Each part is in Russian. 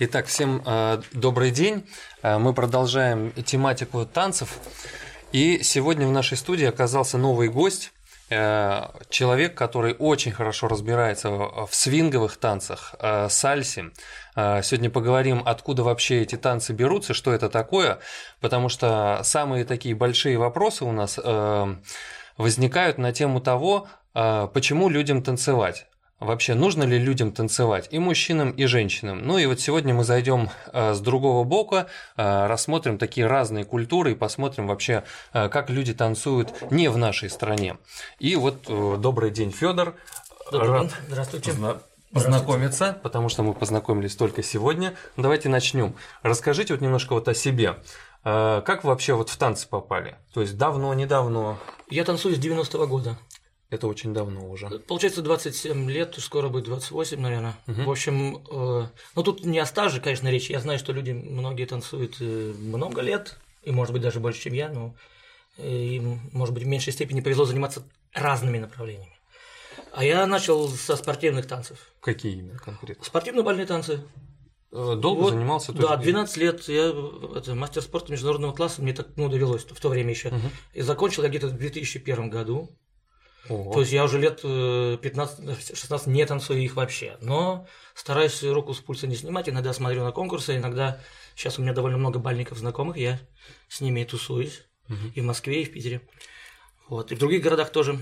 Итак, всем э, добрый день. Э, мы продолжаем тематику танцев. И сегодня в нашей студии оказался новый гость, э, человек, который очень хорошо разбирается в свинговых танцах, э, сальсе. Сегодня поговорим, откуда вообще эти танцы берутся, что это такое, потому что самые такие большие вопросы у нас возникают на тему того, почему людям танцевать. Вообще, нужно ли людям танцевать и мужчинам, и женщинам? Ну и вот сегодня мы зайдем э, с другого бока, э, рассмотрим такие разные культуры и посмотрим вообще, э, как люди танцуют не в нашей стране. И вот добрый день, Федор. Рад Здравствуйте. Позна- познакомиться, потому что мы познакомились только сегодня. Давайте начнем. Расскажите вот немножко вот о себе. Как вы вообще вот в танцы попали? То есть давно, недавно? Я танцую с 90-го года. Это очень давно уже. Получается 27 лет, скоро будет 28, наверное. Угу. В общем, э, ну тут не о стаже, конечно, речь. Я знаю, что люди, многие танцуют э, много лет, и может быть даже больше, чем я, но э, им, может быть, в меньшей степени повезло заниматься разными направлениями. А я начал со спортивных танцев. Какие именно конкретно? Спортивно-бальные танцы. Э, долго вот, занимался? Да, 12 лет. Я это, мастер спорта международного класса, мне так ну, довелось в то время еще. Угу. И закончил я где-то в 2001 году. Ого. То есть я уже лет 15-16 не танцую их вообще. Но стараюсь руку с пульса не снимать. Иногда смотрю на конкурсы, иногда сейчас у меня довольно много бальников знакомых, я с ними и тусуюсь. Угу. И в Москве, и в Питере. Вот. И в других городах тоже.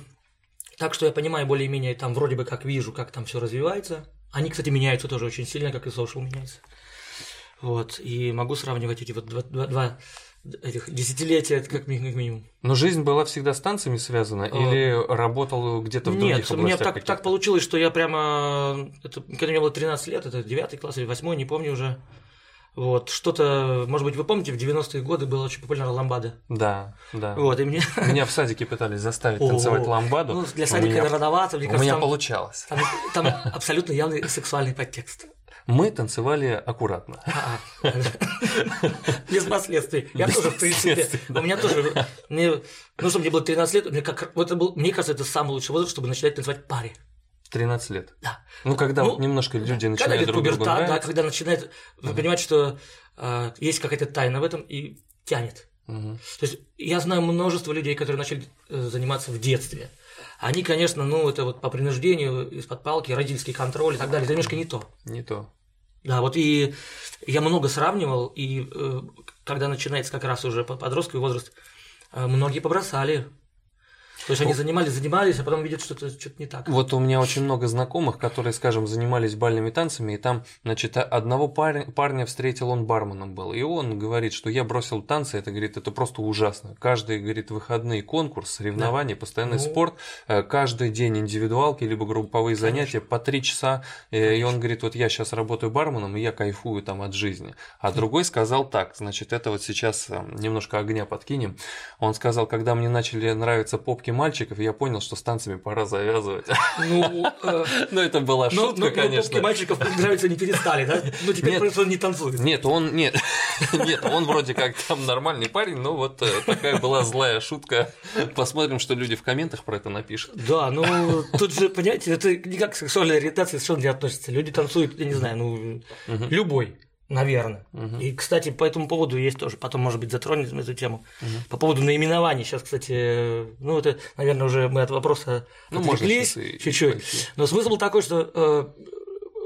Так что я понимаю более-менее, там вроде бы как вижу, как там все развивается. Они, кстати, меняются тоже очень сильно, как и social меняется. Вот. И могу сравнивать эти вот два, два, два этих десятилетий, это как минимум. Но жизнь была всегда с танцами связана или работал где-то в других Нет, у меня так, так получилось, что я прямо, это, когда мне было 13 лет, это 9 класс или 8, не помню уже, вот, что-то, может быть, вы помните, в 90-е годы было очень популярно ламбада. Да, да. Вот, и мне... Меня в садике пытались заставить танцевать ламбаду. Ну, для садика меня... рановато, мне кажется. У меня получалось. Там, там абсолютно явный сексуальный подтекст. Мы танцевали аккуратно. Без последствий. Я тоже, в принципе, у меня тоже, ну, что мне было 13 лет, мне, как, это был, мне кажется, это самый лучший возраст, чтобы начинать танцевать паре. 13 лет. Да. Ну, когда ну, вот немножко люди начинают когда друг пуберта, другу да, когда начинает, вы понимаете, что э, есть какая-то тайна в этом и тянет. Угу. То есть я знаю множество людей, которые начали э, заниматься в детстве. Они, конечно, ну, это вот по принуждению, из-под палки, родительский контроль и так далее, это немножко не то. Не то. Да, вот и я много сравнивал, и э, когда начинается как раз уже подростковый возраст, э, многие побросали то есть они занимались, занимались, а потом видят, что это что-то не так. Вот у меня очень много знакомых, которые, скажем, занимались бальными танцами, и там, значит, одного парня, парня встретил, он барменом был, и он говорит, что я бросил танцы, это, говорит, это просто ужасно. Каждый, говорит, выходные конкурс, соревнования, да. постоянный ну... спорт, э, каждый день индивидуалки, либо групповые Конечно. занятия по три часа, Конечно. Э, и он говорит, вот я сейчас работаю барменом, и я кайфую там от жизни. А другой сказал так, значит, это вот сейчас э, немножко огня подкинем. Он сказал, когда мне начали нравиться попки мальчиков, и я понял, что с танцами пора завязывать. Ну, э, ну это была шутка, конечно. Но мальчиков нравится не перестали, да? Ну теперь просто не танцует. Нет, он нет, нет, он вроде как там нормальный парень, но вот э, такая была злая шутка. Посмотрим, что люди в комментах про это напишут. Да, ну тут же, понимаете, это никак к сексуальной ориентации совершенно не относится. Люди танцуют, я не знаю, ну любой наверное. Угу. И, кстати, по этому поводу есть тоже, потом, может быть, затронем эту тему. Угу. По поводу наименований. Сейчас, кстати, ну, это, наверное, уже мы от вопроса ну, отвлеклись чуть-чуть. Но смысл такой, что э,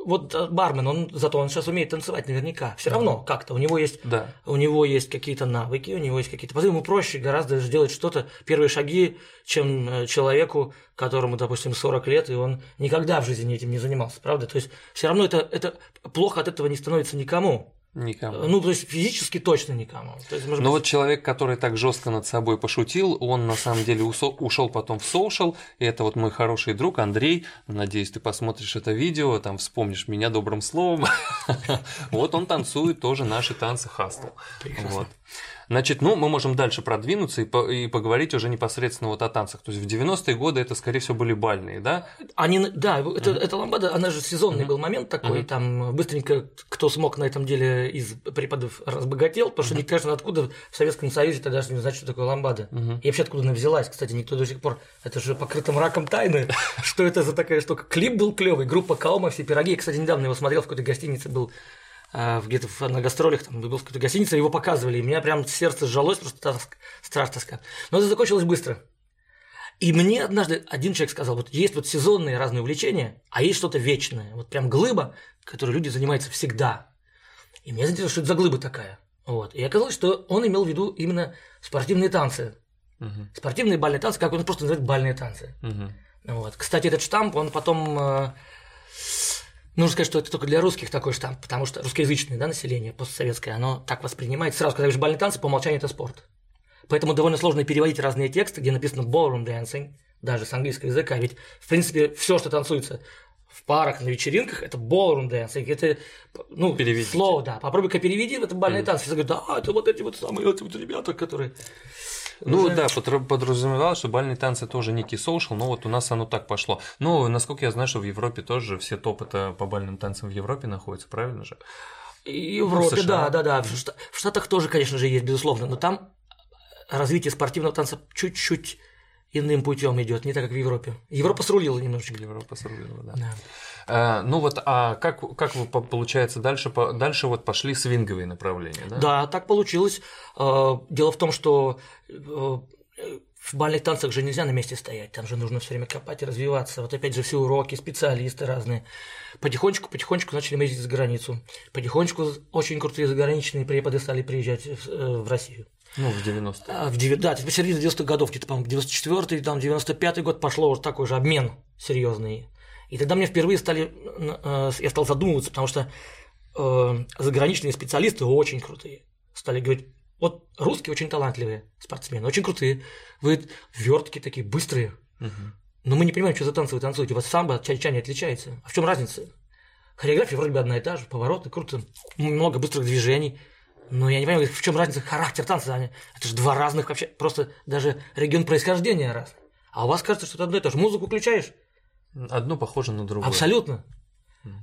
вот э, бармен, он зато он сейчас умеет танцевать наверняка. Все равно как-то у него есть, да. у него есть какие-то навыки, у него есть какие-то. Поэтому ему проще гораздо сделать что-то первые шаги, чем э, человеку, которому, допустим, 40 лет, и он никогда в жизни этим не занимался, правда? То есть все равно это, это плохо от этого не становится никому. Никому. Ну, то есть физически точно никому. То есть, может Но быть... вот человек, который так жестко над собой пошутил, он на самом деле ушел потом в соушал. И это вот мой хороший друг Андрей. Надеюсь, ты посмотришь это видео, там вспомнишь меня добрым словом. Вот он танцует тоже наши танцы хастл. Вот. Значит, ну, мы можем дальше продвинуться и, по, и поговорить уже непосредственно вот о танцах. То есть в 90-е годы это, скорее всего, были бальные, да? Они, да, mm-hmm. это ламбада, она же сезонный mm-hmm. был момент такой, mm-hmm. там быстренько кто смог на этом деле из преподов разбогател, потому что mm-hmm. конечно, откуда в Советском Союзе тогда не знать, что такое ламбада. Mm-hmm. И вообще откуда она взялась, кстати, никто до сих пор, это же покрытым раком тайны, что это за такая штука. Клип был клевый, группа Каума, все пироги. Я, кстати, недавно его смотрел в какой-то гостинице был где-то на гастролях, там, был какая-то гостиница, его показывали, и меня прям сердце сжалось, просто тоск, страх тоска. Но это закончилось быстро. И мне однажды один человек сказал, вот есть вот сезонные разные увлечения, а есть что-то вечное, вот прям глыба, которой люди занимаются всегда. И меня заинтересовало, что это за глыба такая. Вот. И оказалось, что он имел в виду именно спортивные танцы. Угу. Спортивные бальные танцы, как он просто называет бальные танцы. Угу. Вот. Кстати, этот штамп, он потом э, Нужно сказать, что это только для русских такой штамп, потому что русскоязычное да, население постсоветское, оно так воспринимает. Сразу, когда говоришь бальные танцы, по умолчанию это спорт. Поэтому довольно сложно переводить разные тексты, где написано ballroom dancing, даже с английского языка. Ведь, в принципе, все, что танцуется в парах, на вечеринках, это ballroom dancing. Это, ну, Переведите. слово, да. Попробуй-ка переведи, это бальные mm. танцы. Все говорят, да, это вот эти вот самые эти вот ребята, которые ну уже... да, подразумевалось, что бальные танцы тоже некий соушал, но вот у нас оно так пошло. Ну, насколько я знаю, что в Европе тоже все топ-это по бальным танцам в Европе находятся, правильно же? Европе, да, да, да. В Штатах тоже, конечно же, есть, безусловно, но там развитие спортивного танца чуть-чуть иным путем идет, не так, как в Европе. Европа срулила немножечко. Европа срулила, да. да. А, ну вот, а как, как вы, получается, дальше, дальше вот пошли свинговые направления, да? Да, так получилось. А, дело в том, что э, в бальных танцах же нельзя на месте стоять, там же нужно все время копать и развиваться. Вот опять же все уроки, специалисты разные. Потихонечку, потихонечку начали ездить за границу. Потихонечку очень крутые заграничные преподы стали приезжать в э, Россию. Ну, в 90-е. А, в 9, да, в середине 90-х годов, где-то, по-моему, 94-й, там, 95-й год пошло уже такой же обмен серьезный. И тогда мне впервые стали, э, я стал задумываться, потому что э, заграничные специалисты очень крутые. Стали говорить, вот русские очень талантливые спортсмены, очень крутые. Вы вертки такие, быстрые. Угу. Но мы не понимаем, что за танцы вы танцуете. У вас самбо от чай не отличается. А в чем разница? Хореография вроде бы одна и та же, повороты, круто, много быстрых движений. Но я не понимаю, в чем разница характер танца. Это же два разных вообще, просто даже регион происхождения разный. А у вас кажется, что это одно и то же. Музыку включаешь? Одно похоже на другое. Абсолютно.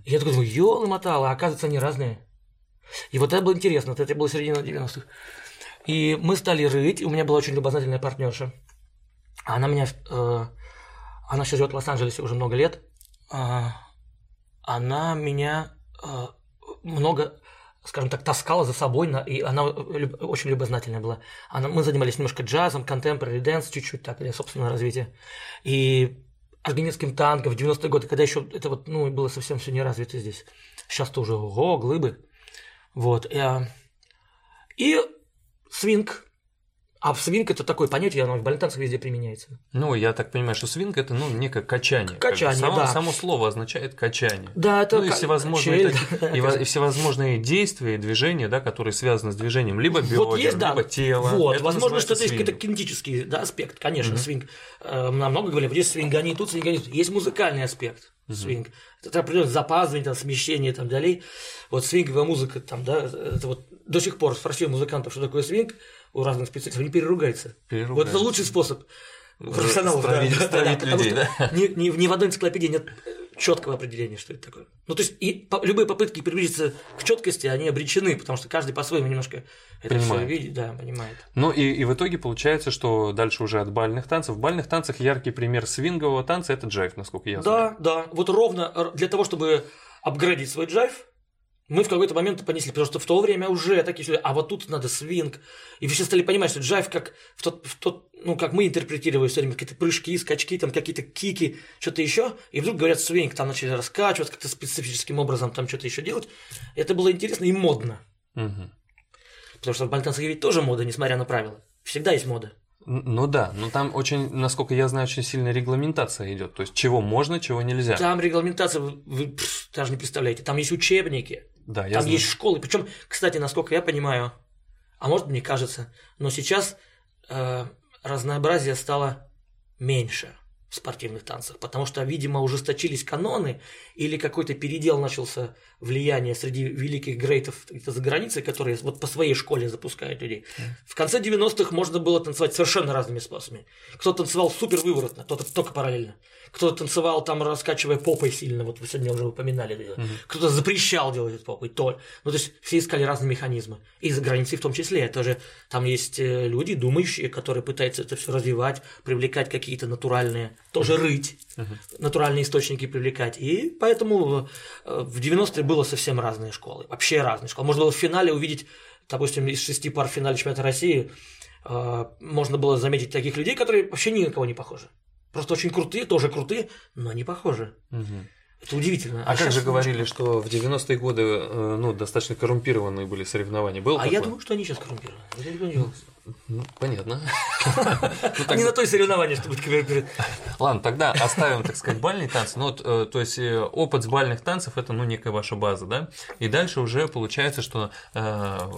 И я такой думаю, ёлы мотало, а оказывается, они разные. И вот это было интересно, это было середина 90-х. И мы стали рыть, у меня была очень любознательная партнерша. Она меня, э, она сейчас живет в Лос-Анджелесе уже много лет. Э, она меня э, много скажем так, таскала за собой, и она очень любознательная была. Она, мы занимались немножко джазом, contemporary dance, чуть-чуть так, для собственного развития. И аргентинским танком в 90-е годы, когда еще это вот, ну, было совсем все не развито здесь. Сейчас-то уже, ого, глыбы. Вот. А, и свинг, а свинг это такое понятие, оно в бальтанцах везде применяется. Ну, я так понимаю, что свинг это ну, некое качание. Качание, само, да. Само слово означает качание. Да, это ну, и всевозможные, чель, такие, и, и всевозможные действия, движения, да, которые связаны с движением либо бедер, вот есть, да, либо тела. Вот, это возможно, что это есть какой-то кинетический да, аспект, конечно, mm-hmm. свинг. Э, много говорили, есть свингани тут, свингани. Есть музыкальный аспект mm-hmm. свинг. Это определенное запаздывание, там, смещение и так далее. Вот свинговая музыка, там, да, это вот до сих пор спросил музыкантов, что такое свинг, у разных специалистов, они переругаются. Вот это лучший способ профессионалов да, стравить да, людей, да? Ни, ни, ни в одной энциклопедии нет четкого определения, что это такое. Ну, то есть, и по, любые попытки приблизиться к четкости, они обречены, потому что каждый по-своему немножко это все видит, да, понимает. Ну, и, и в итоге получается, что дальше уже от бальных танцев. В бальных танцах яркий пример свингового танца – это джайв, насколько я знаю. Да, да. Вот ровно для того, чтобы апгрейдить свой джайв, мы в какой-то момент понесли, потому что в то время уже такие все, а вот тут надо свинг. И все стали понимать, что джайв как в тот, в тот ну, как мы интерпретировали все время, какие-то прыжки, скачки, там какие-то кики, что-то еще. И вдруг говорят свинг, там начали раскачивать как-то специфическим образом, там что-то еще делать. Это было интересно и модно. Угу. Потому что в бальтанцах ведь тоже мода, несмотря на правила. Всегда есть мода. Ну да, но там очень, насколько я знаю, очень сильная регламентация идет. То есть чего можно, чего нельзя. Там регламентация, вы, вы пф, даже не представляете. Там есть учебники, да, я там знаю. есть школы. Причем, кстати, насколько я понимаю, а может мне кажется, но сейчас э, разнообразие стало меньше в спортивных танцах, потому что, видимо, ужесточились каноны или какой-то передел начался влияние среди великих грейтов за границей, которые вот по своей школе запускают людей. В конце 90-х можно было танцевать совершенно разными способами. Кто-то танцевал супер выворотно, кто-то только параллельно. Кто-то танцевал там, раскачивая попой сильно, вот вы сегодня уже упоминали. Mm-hmm. Кто-то запрещал делать это попой. То. Ну, то есть все искали разные механизмы. И за границей в том числе. Это же там есть э, люди, думающие, которые пытаются это все развивать, привлекать какие-то натуральные, тоже рыть угу. натуральные источники привлекать. И поэтому э, в 90-е было совсем разные школы, вообще разные школы. Можно было в финале увидеть, допустим, из шести пар в финале чемпионата России э, можно было заметить таких людей, которые вообще ни на кого не похожи. Просто очень крутые, тоже крутые, но не похожи. Угу. Это удивительно. А, а как же говорили, что в 90-е годы э, ну, достаточно коррумпированные были соревнования? Был а такое? я думаю, что они сейчас коррумпированы. Ну, понятно. Ну, не на той соревновании, чтобы коррумпировать. Ладно, тогда оставим, так сказать, бальные танцы. Ну, э, то есть э, опыт с бальных танцев это ну некая ваша база, да? И дальше уже получается, что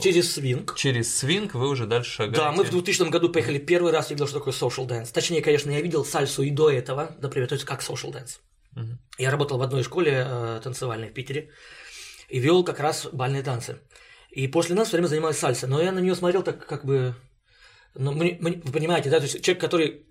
через свинг. Через свинг вы уже дальше шагаете. Да, мы в 2000 году поехали первый раз, я видел, что такое social dance. Точнее, конечно, я видел сальсу и до этого, например, то есть как social dance. Угу. Я работал в одной школе э, танцевальной в Питере и вел как раз бальные танцы. И после нас все время занималась сальса. Но я на нее смотрел так как бы... Ну, мы, мы, вы понимаете, да, то есть человек, который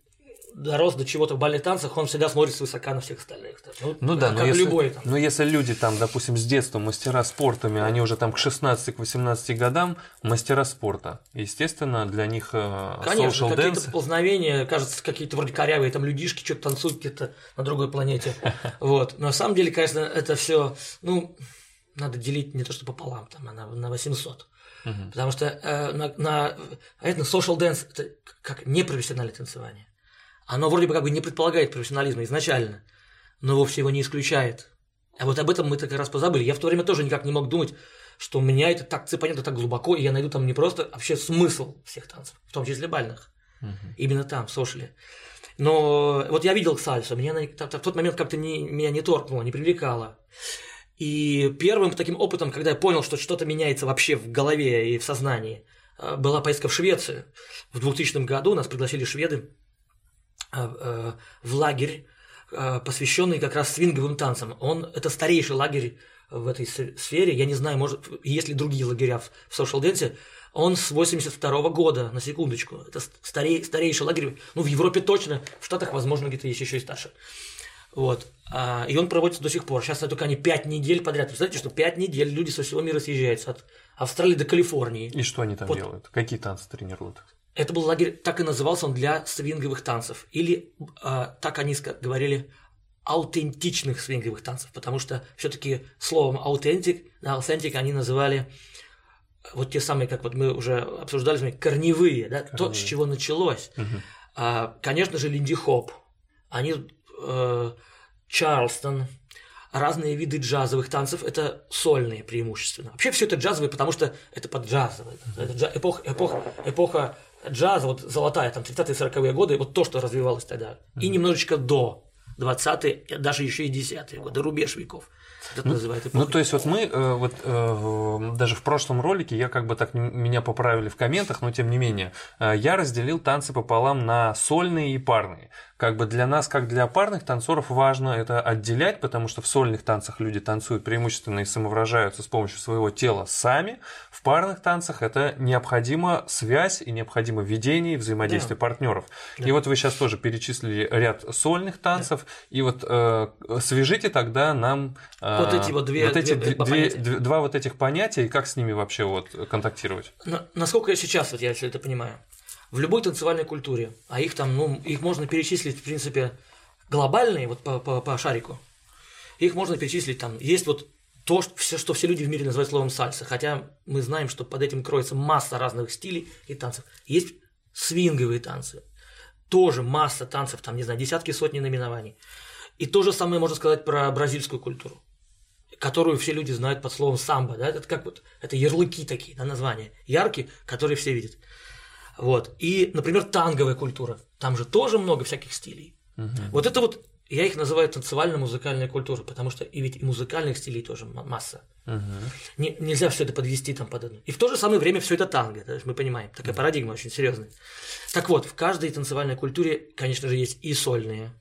дорос до чего-то в бальных танцах, он всегда смотрит свысока на всех остальных. Ну, ну да, но если, любой, там. но если люди там, допустим, с детства мастера спортами, они уже там к 16-18 годам мастера спорта. Естественно, для них э, Конечно, какие-то поползновения, кажется, какие-то вроде корявые, там людишки что-то танцуют где-то на другой планете. Вот. Но на самом деле, конечно, это все, ну, надо делить не то что пополам, там, а на, на 800. Угу. Потому что э, на, на, а это social dance это как непрофессиональное танцевание. Оно вроде бы как бы не предполагает профессионализма изначально, но вовсе его не исключает. А вот об этом мы так раз позабыли. Я в то время тоже никак не мог думать, что у меня это так цепанет так глубоко, и я найду там не просто вообще смысл всех танцев, в том числе бальных. Угу. Именно там, в Сошеле. Но вот я видел сальсу, меня в тот момент как-то не, меня не торкнуло, не привлекало. И первым таким опытом, когда я понял, что что-то меняется вообще в голове и в сознании, э, была поездка в Швецию. В 2000 году нас пригласили шведы в лагерь, э, посвященный как раз свинговым танцам. Он это старейший лагерь в этой сфере. Я не знаю, может, есть ли другие лагеря в, в social dance. Он с 82 -го года, на секундочку. Это старей, старейший лагерь. Ну, в Европе точно, в Штатах, возможно, где-то есть еще и старше. Вот. А, и он проводится до сих пор. Сейчас это только они 5 недель подряд. Представляете, что 5 недель люди со всего мира съезжаются от Австралии до Калифорнии. И что они там вот. делают? Какие танцы тренируют? Это был лагерь, так и назывался он для свинговых танцев. Или, э, так они говорили, аутентичных свинговых танцев, потому что все-таки словом authentic, authentic они называли вот те самые, как вот мы уже обсуждали, корневые, корневые. да, то, с чего началось. А, конечно же, Lindy Hop, они э, Чарлстон, разные виды джазовых танцев – это сольные преимущественно. Вообще все это джазовые, потому что это под джазовые. Это джаз, эпоха, эпоха, эпоха джаза, вот золотая, там 30-е 40-е годы, вот то, что развивалось тогда. Mm-hmm. И немножечко до 20-е, даже еще и 10-е годы, рубеж веков. Это ну, называют ну, то есть вот мы, э, вот э, даже в прошлом ролике, я как бы так меня поправили в комментах, но тем не менее, э, я разделил танцы пополам на сольные и парные как бы для нас, как для парных танцоров, важно это отделять, потому что в сольных танцах люди танцуют преимущественно и самовыражаются с помощью своего тела сами. В парных танцах это необходима связь и необходимо ведение и взаимодействие да. партнеров. Да. И вот вы сейчас тоже перечислили ряд сольных танцев, да. и вот э, свяжите тогда нам э, вот эти вот две, вот эти две, две, две, два вот этих понятия и как с ними вообще вот контактировать. На, насколько я сейчас вот я все это понимаю в любой танцевальной культуре, а их там, ну, их можно перечислить, в принципе, глобальные, вот по, по, по шарику, их можно перечислить там, есть вот то, что все, что все люди в мире называют словом сальса, хотя мы знаем, что под этим кроется масса разных стилей и танцев. Есть свинговые танцы, тоже масса танцев, там, не знаю, десятки, сотни наименований. И то же самое можно сказать про бразильскую культуру, которую все люди знают под словом самбо, да, это как вот, это ярлыки такие, да, названия, яркие, которые все видят. Вот. И, например, танговая культура. Там же тоже много всяких стилей. Угу. Вот это вот, я их называю танцевально-музыкальная культура, потому что и ведь и музыкальных стилей тоже масса. Угу. Не, нельзя все это подвести там под одну. И в то же самое время все это танго, да, мы понимаем. Такая угу. парадигма очень серьезная. Так вот, в каждой танцевальной культуре, конечно же, есть и сольные,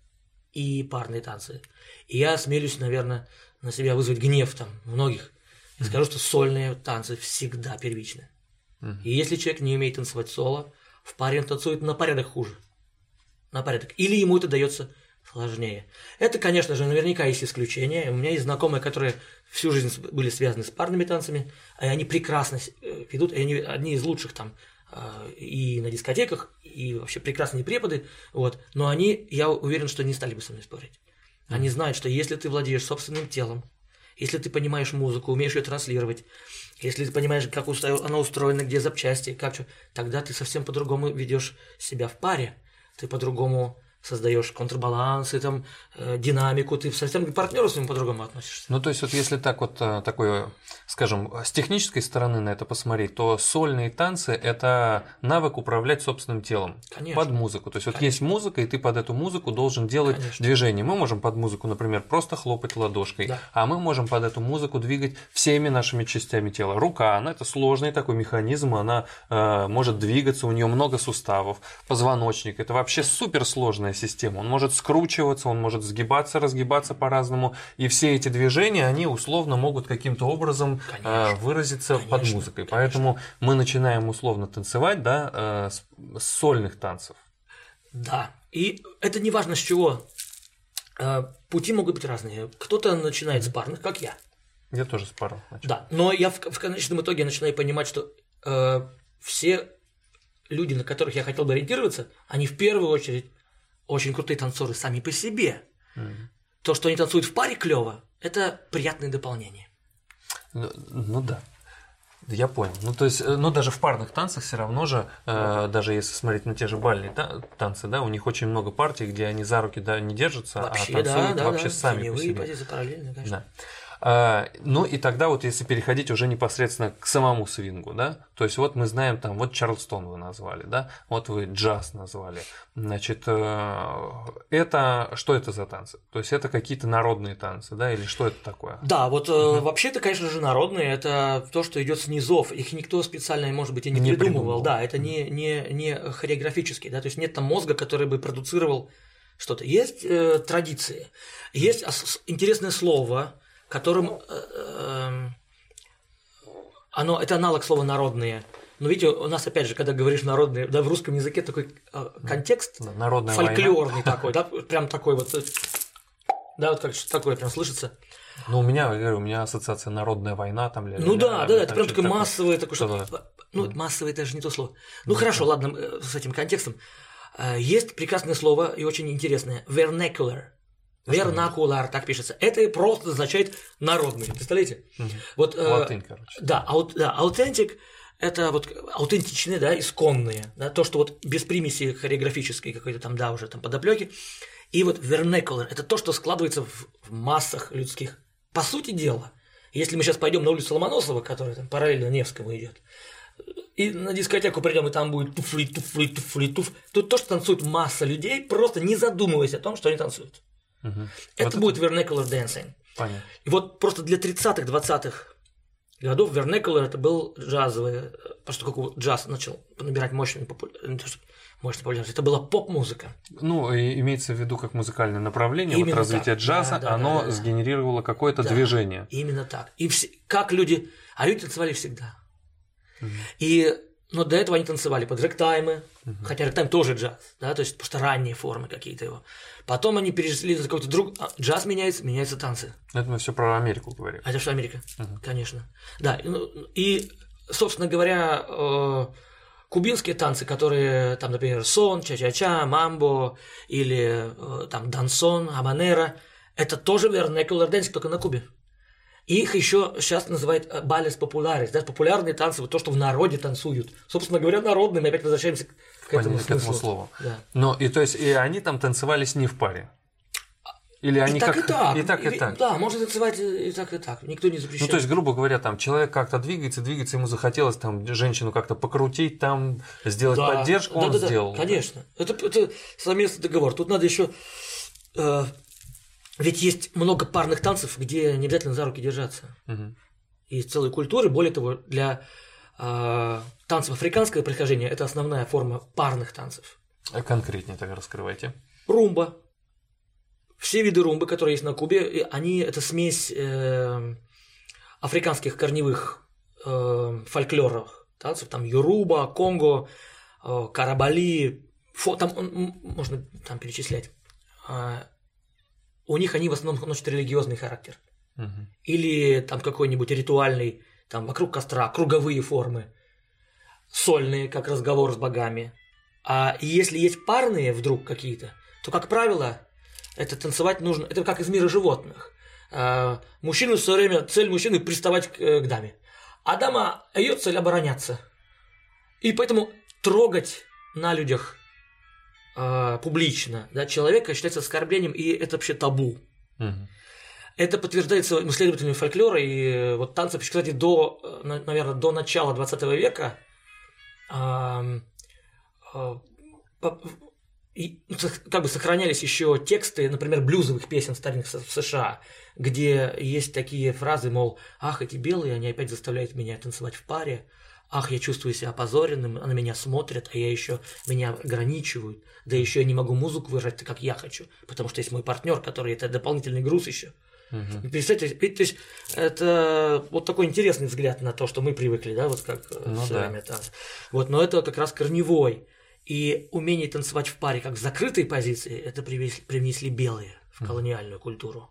и парные танцы. И я осмелюсь, наверное, на себя вызвать гнев там многих. Я скажу, что сольные танцы всегда первичны. И если человек не умеет танцевать соло, в паре он танцует на порядок хуже. На порядок. Или ему это дается сложнее. Это, конечно же, наверняка есть исключения. У меня есть знакомые, которые всю жизнь были связаны с парными танцами, и они прекрасно э, ведут, и они одни из лучших там э, и на дискотеках, и вообще прекрасные преподы, вот. но они, я уверен, что не стали бы со мной спорить. Они знают, что если ты владеешь собственным телом, если ты понимаешь музыку, умеешь ее транслировать, если ты понимаешь, как она устроена, где запчасти, как что, тогда ты совсем по-другому ведешь себя в паре. Ты по-другому создаешь контрбалансы, там, э, динамику, ты совсем к партнеру своему по-другому относишься. Ну, то есть, вот если так вот э, такое, скажем, с технической стороны на это посмотреть, то сольные танцы – это навык управлять собственным телом Конечно. под музыку. То есть, вот есть музыка, и ты под эту музыку должен делать Конечно. движение. Мы можем под музыку, например, просто хлопать ладошкой, Да. а мы можем под эту музыку двигать всеми нашими частями тела. Рука, она это сложный такой механизм, она э, может двигаться, у нее много суставов, позвоночник, это вообще суперсложная система. Он может скручиваться, он может сгибаться, разгибаться по-разному, и все эти движения, они условно могут каким-то образом э, Конечно. выразиться под Конечно, музыкой. конечно. Поэтому мы начинаем условно танцевать, да, э, с, сольных танцев. Да. И это не важно с чего. Э, Пути могут быть разные. Кто-то начинает с парных, как я. Я тоже с паром начал. Да. Но я в, в конечном итоге начинаю понимать, что э, все люди, на которых я хотел бы ориентироваться, они в первую очередь очень крутые танцоры сами по себе. То, что они танцуют в паре клево, это приятное дополнение. Ну, ну да. Я понял. Ну, то есть, э, ну, даже в парных танцах все равно же, э, даже если смотреть на те же бальные та- танцы, да, у них очень много партий, где они за руки да, не держатся, Вообще, а да, танцуют да, вообще да. сами по себе. позиции параллельно, конечно. Да. А, ну и тогда вот если переходить уже непосредственно к самому свингу, да, то есть вот мы знаем там, вот Чарльстон вы назвали, да, вот вы джаз назвали, значит, э, это, что это за танцы? То есть это какие-то народные танцы, да, или что это такое? Да, вот э, вообще это, конечно же, народные, это то, что идет с низов. Их никто специально, может быть, и не, Не придумывал. придумывал. Да, это не, не, не хореографический, да, то есть нет там мозга, который бы продуцировал что-то. Есть э, традиции, есть интересное слово, которым э, эм, оно, это аналог слова народные. Но видите, у нас опять же, когда говоришь народные, да, в русском языке такой э, контекст Народная война. фольклорный такой, да, прям такой вот, э, да, вот как что такое прям слышится. Ну, у меня, я говорю, у меня ассоциация народная война там. ля- Ну ля- да, ля- да, да, там это прям такое такое. массовое такое Что-то- что Ну, массовое это же не то слово. Ну хорошо, ладно, с этим контекстом. Есть прекрасное слово и очень интересное. Vernacular. Вернакулар, так пишется. Это просто означает народный. Представляете? Вот, э, Латынь, короче. Да, аут, да, аутентик это вот аутентичные, да, исконные, да, то, что вот без примеси хореографической какой-то там, да, уже там подоплеки. И вот vernacular – это то, что складывается в, в массах людских. По сути дела, если мы сейчас пойдем на улицу Ломоносова, которая там параллельно Невскому идет, и на дискотеку придем, и там будет туфли, туфли, туфли, туф. Тут то, что танцует масса людей, просто не задумываясь о том, что они танцуют. Мгм. Это Вот будет vernacular dancing. Понятно. И вот просто для 30-х, 20-х годов vernacular это был джазовый, э, просто как вот джаз начал набирать мощную популярность, мощную популярность. Это была поп-музыка. Ну, и имеется в виду как музыкальное направление, вот Именно развитие так. джаза, Да, да, оно да, да. сгенерировало какое-то Да. движение. Именно так. И все, как люди, а люди танцевали всегда. И, но до этого они танцевали под рэктаймы, хотя рэктайм тоже джаз, да, то есть просто ранние формы какие-то его. Потом они перешли на какой-то друг, а, джаз меняется, меняются танцы. Это мы все про Америку говорим. А это что Америка? Конечно. Да, и, ну, собственно говоря, э, кубинские танцы, которые, там, например, сон, ча-ча-ча, мамбо или э, там дансон, аманера, это тоже vernacular dancing, только на Кубе. Их еще сейчас называют э, балес популярис, да, популярные танцы, вот то, что в народе танцуют. Собственно говоря, народные, мы опять возвращаемся к к этому, к этому слову. Да. Но и то есть и они там танцевались не в паре. Или они и так, как и так. и так, и так. Да, можно танцевать и так, и так. Никто не Ну, запрещает. то есть, грубо говоря, там человек как-то двигается, двигается, ему захотелось там женщину как-то покрутить, там сделать Да, поддержку, да, он да, да, сделал. Конечно. Это, это совместный договор. Тут надо еще. э, ведь есть много парных танцев, где не обязательно за руки держаться. Мгм. Есть целые культуры. Более того, для э, танцев африканского происхождения это основная форма парных танцев. А Конкретнее так раскрывайте. Румба. Все виды румбы, которые есть на Кубе, и они это смесь э, африканских корневых э, фольклоров танцев, там Юруба, Конго, э, Карабали, фо, там можно там перечислять. А, у них они в основном носят религиозный характер. Мгм. Или там какой-нибудь ритуальный, там вокруг костра, круговые формы, сольные, как разговор с богами. А если есть парные вдруг какие-то, то, как правило, Это танцевать нужно, это как из мира животных. А, мужчина все время, цель мужчины приставать к, э, к даме. А дама, ее цель обороняться. И поэтому трогать на людях э, публично да, человека считается оскорблением, и это вообще табу. Угу. Это подтверждается исследователями фольклора и э, вот танцев, кстати, до, э, наверное, до начала 20 века э, э, и, ну, как бы сохранялись еще тексты, например, блюзовых песен старинных в США, где есть такие фразы, мол, ах, эти белые, они опять заставляют меня танцевать в паре, ах, я чувствую себя опозоренным, на меня смотрят, а я еще меня ограничивают, да еще я не могу музыку выражать так, как я хочу, потому что есть мой партнер, который это дополнительный груз еще. Угу. Представьте, то есть это вот такой интересный взгляд на то, что мы привыкли, да, вот как э, ну, все да. время. Вот, но это как раз корневой. И умение танцевать в паре как в закрытой позиции, это привнесли белые в колониальную культуру.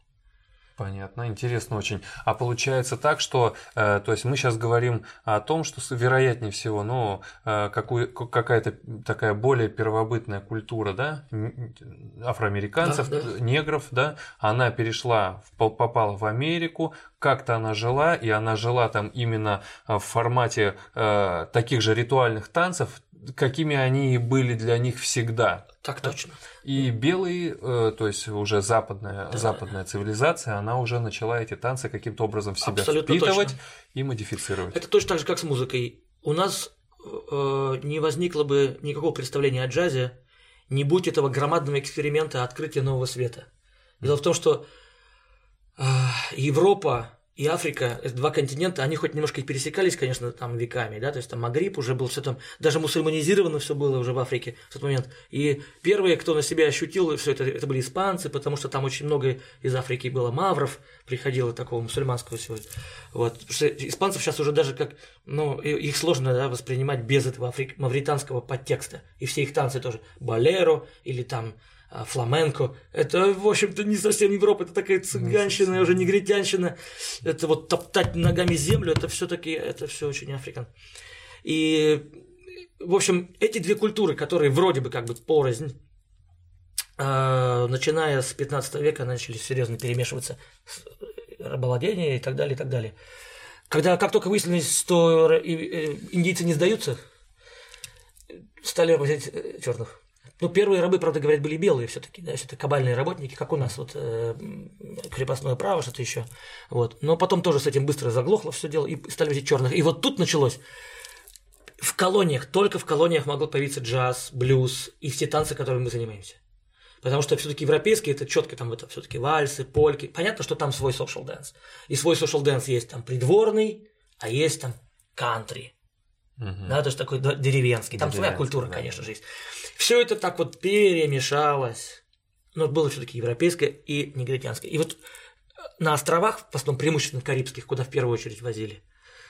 Понятно, интересно очень. А получается так, что, э, то есть мы сейчас говорим о том, что вероятнее всего, ну, э, какую, какая-то такая более первобытная культура, да, афроамериканцев, да, да. негров, да, она перешла, попала в Америку, как-то она жила, и она жила там именно э, в формате э, таких же ритуальных танцев, какими они были для них всегда. Так точно. И белые, э, то есть уже западная, да. западная цивилизация, она уже начала эти танцы каким-то образом в себя Абсолютно впитывать точно. и модифицировать. Это точно так же, как с музыкой. У нас э, не возникло бы никакого представления о джазе, не будь этого громадного эксперимента открытия нового света. Дело в том, что э, Европа и Африка, это два континента, они хоть немножко и пересекались, конечно, там веками, да, то есть там Магриб уже был все там, даже мусульманизировано все было уже в Африке в тот момент. И первые, кто на себя ощутил все это, это были испанцы, потому что там очень много из Африки было мавров, приходило такого мусульманского всего. Вот. Потому что испанцев сейчас уже даже как, ну, их сложно да, воспринимать без этого африк... мавританского подтекста. И все их танцы тоже, балеро или там фламенко. Это, в общем-то, не совсем Европа, это такая цыганщина, уже негритянщина. Это вот топтать ногами землю, это все-таки, это все очень африкан. И, в общем, эти две культуры, которые вроде бы как бы порознь, а, начиная с 15 века начали серьезно перемешиваться рабовладение и так далее, и так далее. Когда, как только выяснилось, что э, индийцы не сдаются, стали э, черных. Ну, первые рабы, правда, говорят, были белые все-таки, да, это кабальные работники, как у нас, вот э, крепостное право, что-то еще. Вот. Но потом тоже с этим быстро заглохло все дело, и стали видеть черных. И вот тут началось. В колониях, только в колониях могло появиться джаз, блюз и все танцы, которыми мы занимаемся. Потому что все-таки европейские это четко там это все-таки вальсы, польки. Понятно, что там свой social dance. И свой social dance есть там придворный, а есть там кантри. Угу. Да, то есть такой деревенский. Там своя культура, да. конечно же, есть. Все это так вот перемешалось. Но было все-таки европейское и негритянское. И вот на островах, в основном преимущественно карибских, куда в первую очередь возили,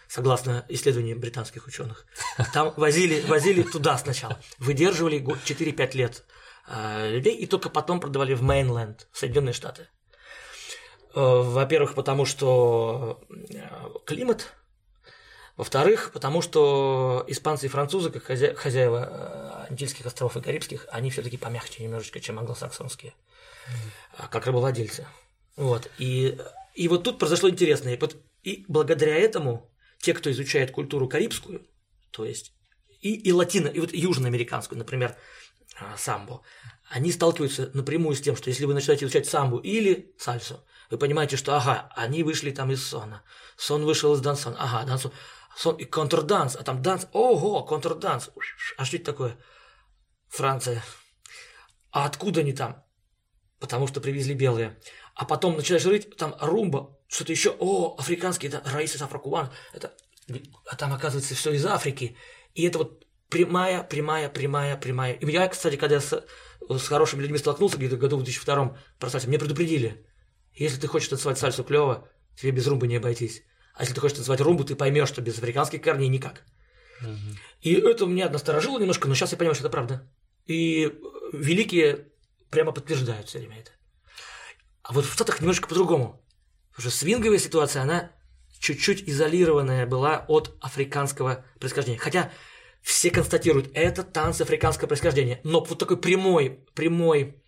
согласно исследованиям британских ученых, там возили, возили туда сначала, выдерживали 4-5 лет э, людей, и только потом продавали в Мейнленд, в Соединенные Штаты. Э, во-первых, потому что э, климат во-вторых, потому что испанцы и французы, как хозя... хозяева э, Антильских островов и Карибских, они все-таки помягче немножечко, чем англосаксонские, mm. как рабовладельцы. Вот. И, и вот тут произошло интересное. И благодаря этому те, кто изучает культуру карибскую, то есть и, и латино, и вот южноамериканскую, например, э, самбо, они сталкиваются напрямую с тем, что если вы начинаете изучать самбу или сальсу, вы понимаете, что ага, они вышли там из сона, сон вышел из дансона, ага, дансон, сон и контрданс, а там данс, ого, контрданс, а что это такое? Франция. А откуда они там? Потому что привезли белые. А потом начинаешь рыть, там румба, что-то еще, о, африканский, это раисы афрокубан, это, а там оказывается все из Африки. И это вот прямая, прямая, прямая, прямая. И я, кстати, когда с, с хорошими людьми столкнулся где-то году в 2002 про сальсу, мне предупредили, если ты хочешь танцевать сальсу клево, тебе без румбы не обойтись. А если ты хочешь танцевать румбу, ты поймешь, что без африканских корней никак. Угу. И это меня насторожило немножко, но сейчас я понимаю, что это правда. И великие прямо подтверждают все время это. А вот в Штатах немножко по-другому. Потому что свинговая ситуация, она чуть-чуть изолированная была от африканского происхождения. Хотя все констатируют, это танцы африканского происхождения. Но вот такой прямой, прямой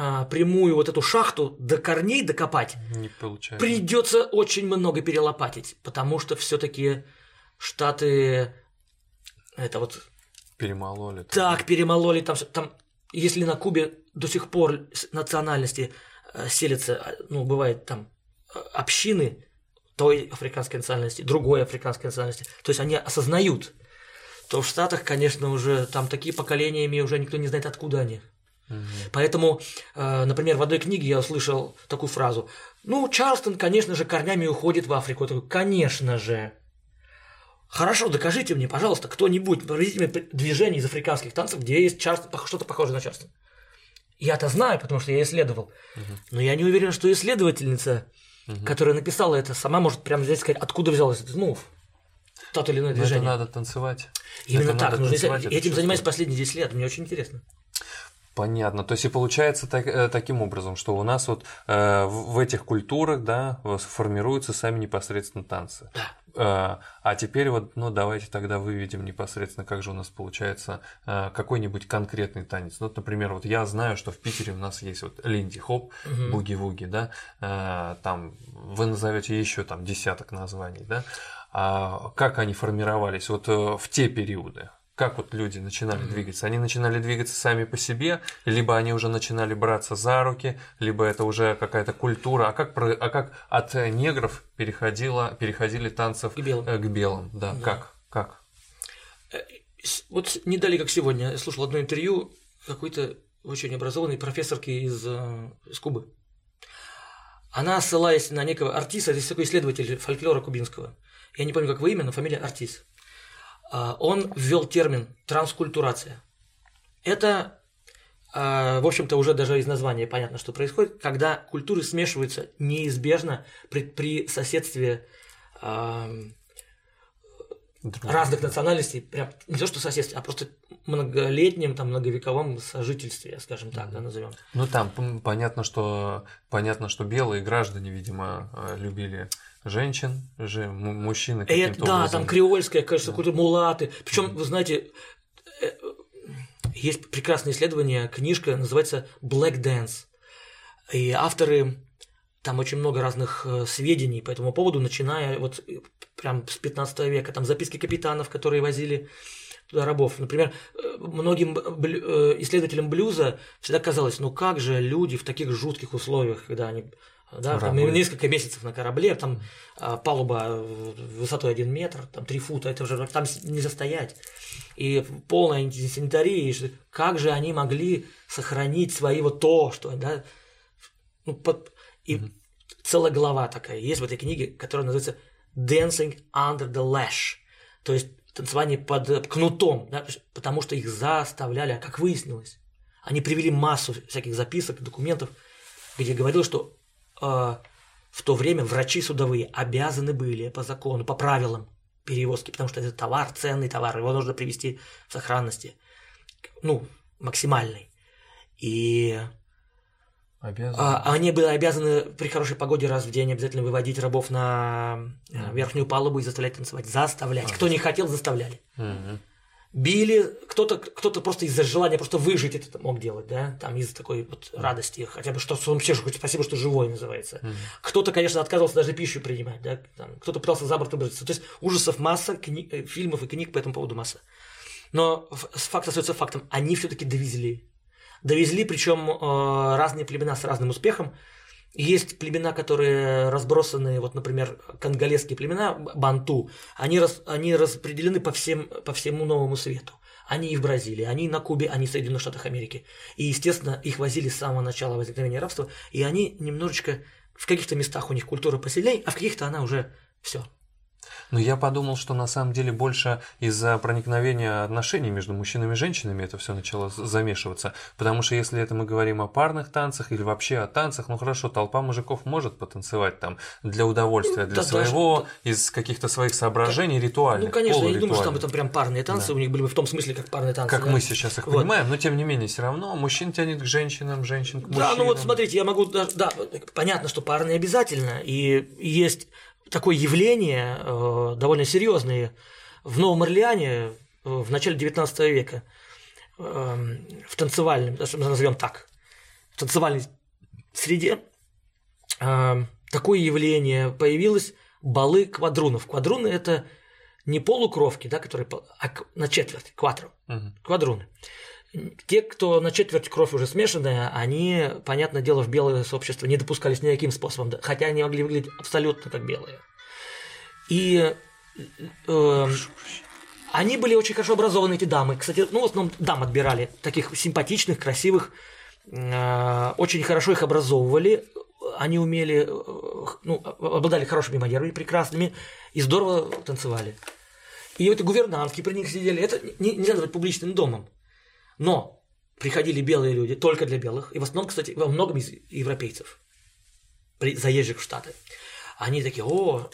а, прямую вот эту шахту до корней докопать, не получается. Придется очень много перелопатить, потому что все-таки Штаты это вот перемололи. Так, перемололи там, там, если на Кубе до сих пор национальности э, селятся, э, ну бывает там э, общины той африканской национальности, другой африканской национальности, то есть они осознают, то в Штатах, конечно, уже там такие поколениями уже никто не знает, откуда они. Поэтому, э, например, в одной книге я услышал такую фразу. Ну, Чарльстон, конечно же, корнями уходит в Африку. Я такой, конечно же. Хорошо, докажите мне, пожалуйста, кто-нибудь, проведите мне движение из африканских танцев, где есть Чарльстон, что-то похожее на Чарльстон. Я-то знаю, потому что я исследовал. Но я не уверен, что исследовательница, которая написала это, сама может прямо здесь сказать, откуда взялось это ну, тот или иное движение. Но это надо танцевать. Именно это так. Нужно этим занимаюсь последние 10 лет. Мне очень интересно. Понятно. То есть и получается так, э, таким образом, что у нас вот э, в, этих культурах, да, формируются сами непосредственно танцы. Да. Э, а теперь вот, ну давайте тогда выведем непосредственно, как же у нас получается э, какой-нибудь конкретный танец. Ну, вот, например, вот я знаю, что в Питере у нас есть вот линди хоп, угу. буги-вуги, да, э, там вы назовете еще там десяток названий, да. А как они формировались вот э, в те периоды? Как вот люди начинали mm-hmm. двигаться? Они начинали двигаться сами по себе, либо они уже начинали браться за руки, либо это уже какая-то культура. А как, а как от негров переходило, переходили танцев к белым? Э, к белым? Да, да. как? как? Э, вот не дали, как сегодня, я слушал одно интервью какой-то очень образованной профессорки из, э, из Кубы. Она, ссылаясь на некого артиста, здесь такой исследователь фольклора кубинского, я не помню, как вы имя, но фамилия Артис. А, он ввел термин транскультурация. Это, а, в общем-то, уже даже из названия понятно, что происходит, когда культуры смешиваются неизбежно при, при соседстве разных национальностей, прям не то что соседстве, а просто многолетнем, там, многовековом сожительстве, скажем так, да, назовем. Ну там понятно, что понятно, что белые граждане, видимо, э, любили женщин, же мужчины каким-то Да, образом. там креольская, кажется, да. какой-то мулаты. Причем, mm-hmm. вы знаете, э, есть прекрасное исследование, книжка называется Black Dance. И авторы там очень много разных э, сведений по этому поводу, начиная вот прям с 15 века, там записки капитанов, которые возили туда рабов. Например, э, многим исследователям блюза всегда казалось, ну как же люди в таких жутких условиях, когда они да, там несколько месяцев на корабле, там а, палуба высотой один метр, там три фута, это уже там не застоять. И полная санитария, и как же они могли сохранить свои вот то, что, да, ну, под, и mm-hmm. целая глава такая есть в этой книге, которая называется Dancing Under the Lash, то есть танцевание под кнутом, да, потому что их заставляли, а как выяснилось, они привели массу всяких записок, документов, где говорилось, что в то время врачи судовые обязаны были по закону, по правилам перевозки, потому что это товар, ценный товар, его нужно привести в сохранности, ну, максимальной. И Обязаны. А, они были обязаны при хорошей погоде раз в день обязательно выводить рабов на mm. верхнюю палубу и заставлять танцевать. Заставлять. Mm. Кто не хотел, заставляли. Mm-hmm били, кто-то кто просто из-за желания просто выжить это мог делать, да, там из-за такой вот радости, хотя бы что вообще хоть спасибо, что живой называется. Mm-hmm. Кто-то, конечно, отказывался даже пищу принимать, да, кто-то пытался за борт выбраться. То есть ужасов масса, кни- э, фильмов и книг по этому поводу масса. Но факт остается фактом, они все-таки довезли. Довезли, причем э, разные племена с разным успехом. Есть племена, которые разбросаны, вот, например, конголезские племена, банту, они, рас, они распределены по, всем, по всему новому свету. Они и в Бразилии, они и на Кубе, они в Соединенных Штатах Америки. И, естественно, их возили с самого начала возникновения рабства, и они немножечко в каких-то местах у них культура поселей, а в каких-то она уже все, но я подумал, что на самом деле больше из-за проникновения отношений между мужчинами и женщинами это все начало замешиваться. Потому что если это мы говорим о парных танцах или вообще о танцах, ну хорошо, толпа мужиков может потанцевать там для удовольствия, для да, своего, даже, из каких-то своих соображений, ритуальных. Ну, конечно, я не думаю, что там, там прям парные танцы, да. у них были бы в том смысле, как парные танцы. Как да? мы сейчас их вот. понимаем, но тем не менее, все равно мужчин тянет к женщинам, женщин к мужчинам. Да, ну вот смотрите, я могу, да, понятно, что парные обязательно, и есть такое явление э, довольно серьезное в Новом Орлеане э, в начале XIX века э, в танцевальном, назовем так. танцевальной среде э, такое явление появилось балы квадрунов. Квадруны – это не полукровки, да, которые а на четверть, квадру, угу. квадруны. Те, кто на четверть кровь уже смешанная, они, понятное дело, в белое сообщество не допускались никаким способом, хотя они могли выглядеть абсолютно как белые. И э, они были очень хорошо образованы, эти дамы. Кстати, ну, в основном дам отбирали, таких симпатичных, красивых, э, очень хорошо их образовывали, они умели, э, ну, обладали хорошими манерами, прекрасными, и здорово танцевали. И вот гувернантки при них сидели. Это не, нельзя назвать публичным домом. Но приходили белые люди только для белых, и в основном, кстати, во многом из европейцев, при, заезжих в Штаты. Они такие, о,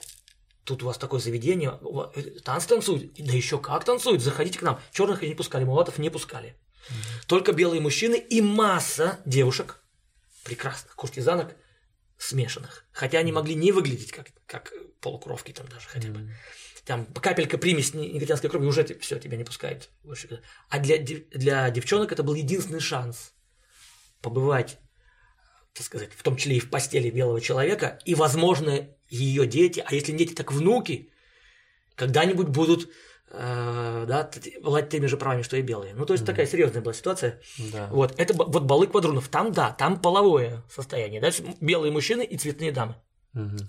тут у вас такое заведение, э, танцы танцуют, да еще как танцуют, заходите к нам. Черных не пускали, мулатов не пускали. Mm-hmm. Только белые мужчины и масса девушек, прекрасных куртизанок, смешанных. Хотя они могли не выглядеть как, как полукровки там даже хотя бы. Mm-hmm там капелька примесь негритянской крови, уже все, тебя не пускают. А для, для девчонок это был единственный шанс побывать, так сказать, в том числе и в постели белого человека, и, возможно, ее дети, а если не дети, так внуки, когда-нибудь будут э, да, владеть теми же правами, что и белые. Ну, то есть mm такая серьезная была ситуация. Да. Вот, это вот балы квадрунов. Там, да, там половое состояние. Дальше белые мужчины и цветные дамы. mm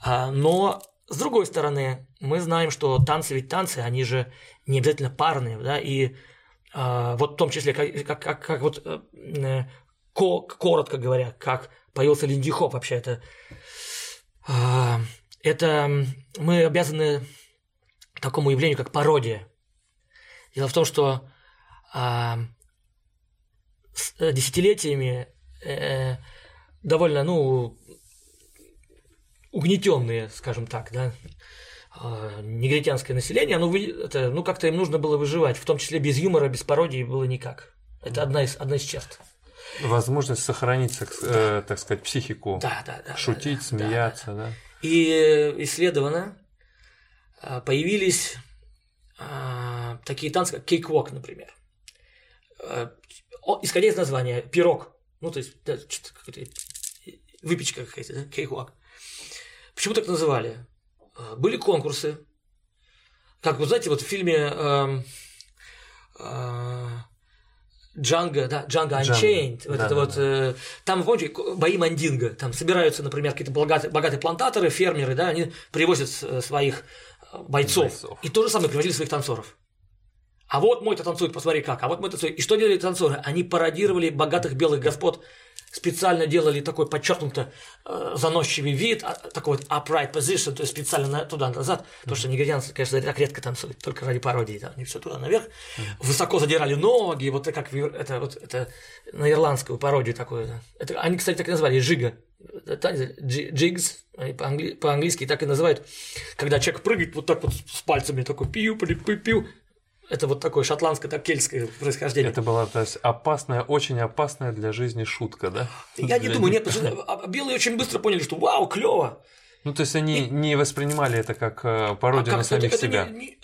А, но с другой стороны, мы знаем, что танцы ведь танцы, они же не обязательно парные, да, и э, вот в том числе, как, как, как, как вот э, ко, коротко говоря, как появился Линди Хоп вообще, это, э, это мы обязаны такому явлению, как пародия. Дело в том, что э, с десятилетиями э, довольно, ну, угнетенные, скажем так, да, а, негритянское население, оно, это, ну, как-то им нужно было выживать, в том числе без юмора, без пародии было никак. Это одна из, одна из черт. Возможность сохранить, э, так сказать, психику. Да, да, да. Шутить, да, смеяться, да, да. да. И э, исследовано, а, появились а, такие танцы, как кейк-вок, например. А, исходя из названия, пирог. Ну, то есть, да, выпечка какая-то, да, кейк-вок. Почему так называли? А, были конкурсы. Как вы знаете, вот в фильме э, э, Джанго, да, Джанго Unchained, вот да, это да, вот, да. Э, там, помните, бои Мандинго, там собираются, например, какие-то богатые, богатые плантаторы, фермеры, да, они привозят э, своих э, бойцов, бойцов. и то же самое привозили своих танцоров. А вот мой-то танцует, посмотри как, а вот мой танцует. И что делали танцоры? Они пародировали богатых белых господ специально делали такой подчеркнуто э, заносчивый вид, а, такой вот upright position, то есть специально на, туда-назад, mm-hmm. потому что нигерянцы, конечно, так редко танцуют, только ради пародии, да, они все туда наверх, mm-hmm. высоко задирали ноги, вот как это, вот, это на ирландскую пародию такую. Да. Это, они, кстати, так и назвали, жига, джигс, по-англи- по-английски так и называют, когда человек прыгает вот так вот с пальцами, такой пиу пиу пиу это вот такое шотландское, так кельтское происхождение. Это была то есть, опасная, очень опасная для жизни шутка, да? Я не думаю, нет, потому что а, белые очень быстро поняли, что вау, клево. Ну, то есть они и... не воспринимали это как э, пародию а на самих это, себя. Это не, не...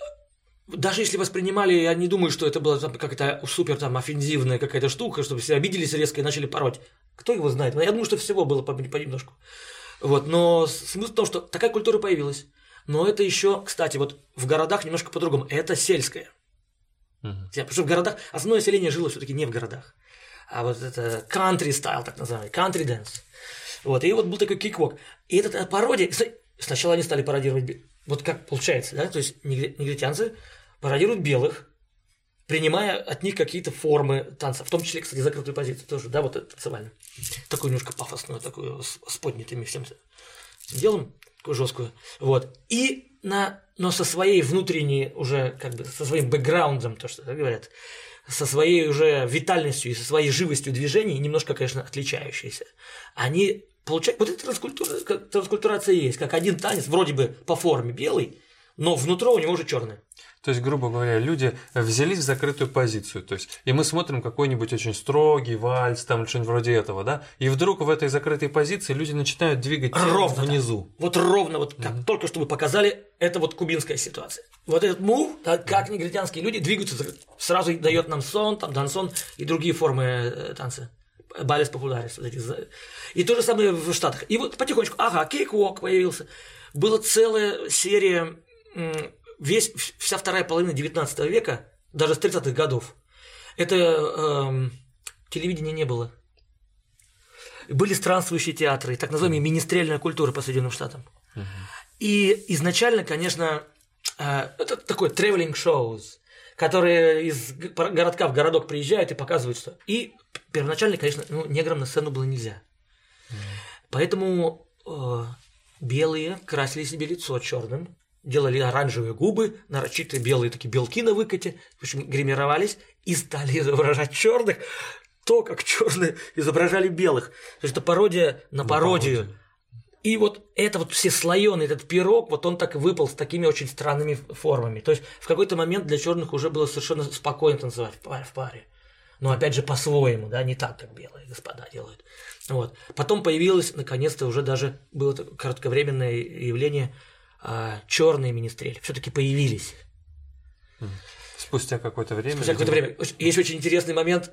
Даже если воспринимали, я не думаю, что это была какая-то супер там офензивная какая-то штука, чтобы все обиделись резко и начали пороть. Кто его знает? Я думаю, что всего было понемножку. Вот, но смысл в том, что такая культура появилась. Но это еще, кстати, вот в городах немножко по-другому. Это сельское. Угу. Потому что в городах основное население жило все-таки не в городах, а вот это country style, так называемый, country dance. Вот, и вот был такой киквок. И эта пародия, сначала они стали пародировать, вот как получается, да, то есть негритянцы пародируют белых, принимая от них какие-то формы танца, в том числе, кстати, закрытую позицию тоже, да, вот это танцевально. Такую немножко пафосную, такую с, с поднятыми всем делом, такую жесткую. Вот. И на, но со своей внутренней уже, как бы, со своим бэкграундом, то, что говорят, со своей уже витальностью и со своей живостью движений, немножко, конечно, отличающиеся. Они получают... Вот эта транскультура, транскультурация есть, как один танец, вроде бы по форме белый, но внутри у него уже черный. То есть, грубо говоря, люди взялись в закрытую позицию. То есть, и мы смотрим какой-нибудь очень строгий вальс, там что-нибудь вроде этого, да? И вдруг в этой закрытой позиции люди начинают двигать ровно внизу. Так. Вот ровно, вот как mm-hmm. только что вы показали, это вот кубинская ситуация. Вот этот мув, как mm-hmm. негритянские люди двигаются, сразу дает нам сон, там дансон и другие формы э, танца. Балес Популярис. И то же самое в Штатах. И вот потихонечку, ага, кейк-вок появился. Была целая серия, весь, вся вторая половина 19 века, даже с 30-х годов. Это эм, телевидения не было. Были странствующие театры, так называемая министрельная культура по Соединенным Штатам. И изначально, конечно, э, это такой traveling shows, которые из городка в городок приезжают и показывают, что... И первоначально, конечно, ну, неграм на сцену было нельзя. Mm. Поэтому э, белые красили себе лицо черным, делали оранжевые губы, нарочитые белые такие белки на выкате, в общем, гримировались и стали изображать черных, то, как черные изображали белых. То есть это пародия на, на пародию. пародию. И вот это вот все слоеный этот пирог, вот он так выпал с такими очень странными формами. То есть в какой-то момент для черных уже было совершенно спокойно танцевать в паре. В паре. Но опять же по-своему, да, не так, как белые господа делают. Вот. Потом появилось, наконец-то, уже даже было кратковременное явление а, черные министрели. Все-таки появились. Спустя какое-то время. Спустя какое-то время. Есть очень интересный момент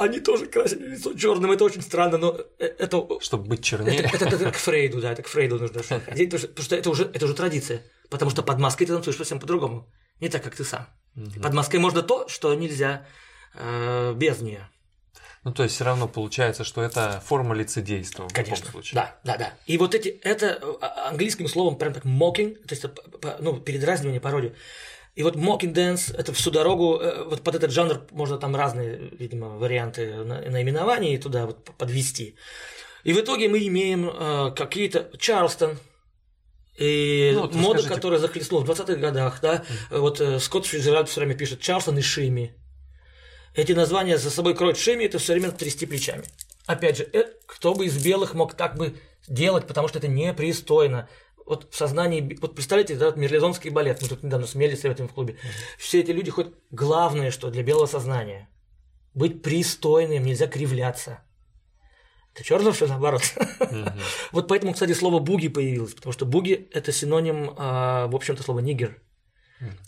они тоже красили лицо черным, это очень странно, но э, это... Чтобы быть чернее. Это, это, это, это к Фрейду, да, это к Фрейду нужно ходить, потому что это уже, это уже традиция. Потому что под маской ты танцуешь совсем по-другому. Не так, как ты сам. Угу. Под маской можно то, что нельзя э, без нее. Ну, то есть все равно получается, что это форма лицедейства в Конечно. любом случае. Да, да, да. И вот эти, это а, английским словом прям так mocking, то есть ну, передразнивание, пародия. И вот mocking dance, это всю дорогу, э, вот под этот жанр можно там разные, видимо, варианты наименований туда вот подвести. И в итоге мы имеем э, какие-то Чарльстон, и ну, вот мода, скажите... которая захлестнула в 20-х годах, да, mm. вот э, Скотт Фиджеральд все время пишет Чарльстон и Шими. Эти названия за собой кроют Шими, это все время трясти плечами. Опять же, э, кто бы из белых мог так бы делать, потому что это непристойно вот в сознании, вот представляете, да, мерлезонский балет, мы тут недавно смели с в клубе, все эти люди хоть главное, что для белого сознания, быть пристойным, нельзя кривляться. Это черно все наоборот. вот поэтому, кстати, слово буги появилось, потому что буги это синоним, а, в общем-то, слова нигер.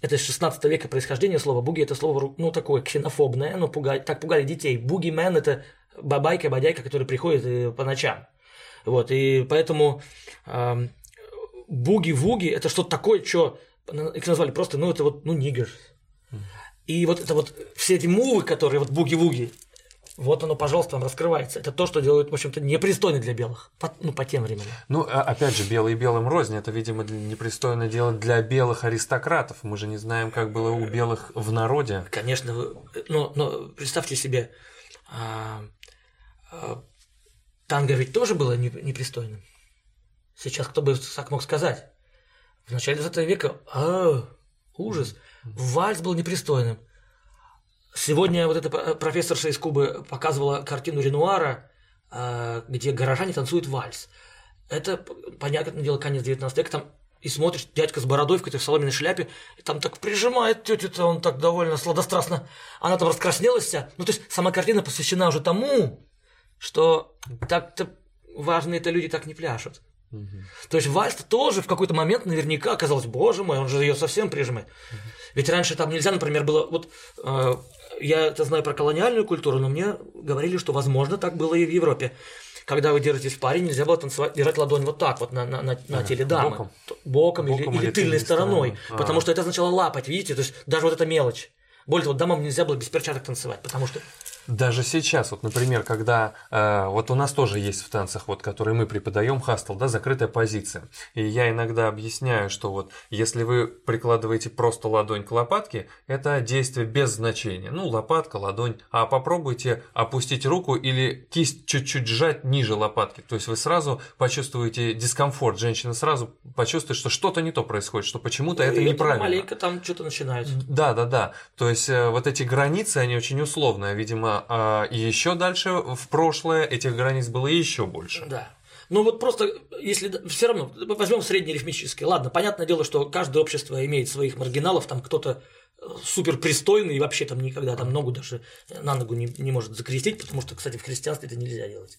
Это из 16 века происхождение слова буги, это слово, ну, такое ксенофобное, ну, пугать, так пугали детей. Буги-мен – это бабайка, бодяйка, который приходит э, по ночам. Вот, и поэтому буги-вуги это что-то такое, что их назвали просто, ну, это вот, ну, нигер. И вот это вот все эти мувы, которые вот буги-вуги, вот оно, пожалуйста, вам раскрывается. Это то, что делают, в общем-то, непристойно для белых. По, ну, по тем временам. Ну, а, опять же, белые белым рознь. Это, видимо, непристойно делать для белых аристократов. Мы же не знаем, как было у белых в народе. Конечно. Но, но представьте себе, а, а, танго ведь тоже было непристойным. Сейчас кто бы так мог сказать? В начале 20 века, а, ужас, вальс был непристойным. Сегодня вот эта профессорша из Кубы показывала картину Ренуара, а, где горожане танцуют вальс. Это, понятное дело, конец 19 века, там и смотришь, дядька с бородой в какой-то соломенной шляпе, и там так прижимает тетю-то, он так довольно сладострастно. Она там раскраснелась вся. Ну, то есть сама картина посвящена уже тому, что так-то важные-то люди так не пляшут. Угу. То есть вальс тоже в какой-то момент наверняка оказалось, боже мой, он же ее совсем прижимает. Угу. Ведь раньше там нельзя, например, было вот э, я это знаю про колониальную культуру, но мне говорили, что возможно так было и в Европе. Когда вы держитесь в паре, нельзя было танцевать, держать ладонь вот так вот на, на, на, на теле дамы. Боком, боком, боком или, или, тыльной стороной. стороной. Потому что это означало лапать, видите? То есть даже вот эта мелочь. Более того, дамам нельзя было без перчаток танцевать, потому что даже сейчас, вот, например, когда э, вот у нас тоже есть в танцах, вот, которые мы преподаем, хастл, да, закрытая позиция. И я иногда объясняю, что вот если вы прикладываете просто ладонь к лопатке, это действие без значения. Ну, лопатка, ладонь. А попробуйте опустить руку или кисть чуть-чуть сжать ниже лопатки. То есть вы сразу почувствуете дискомфорт. Женщина сразу почувствует, что что-то не то происходит, что почему-то это неправильно. Маленько там что-то начинается. Да, да, да. То есть э, вот эти границы, они очень условные. Видимо, а, и еще дальше в прошлое этих границ было еще больше. Да. Ну вот просто, если все равно, возьмем среднеарифметическое. Ладно, понятное дело, что каждое общество имеет своих маргиналов, там кто-то э, супер пристойный и вообще там никогда там ногу даже на ногу не, не может закрестить, потому что, кстати, в христианстве это нельзя делать.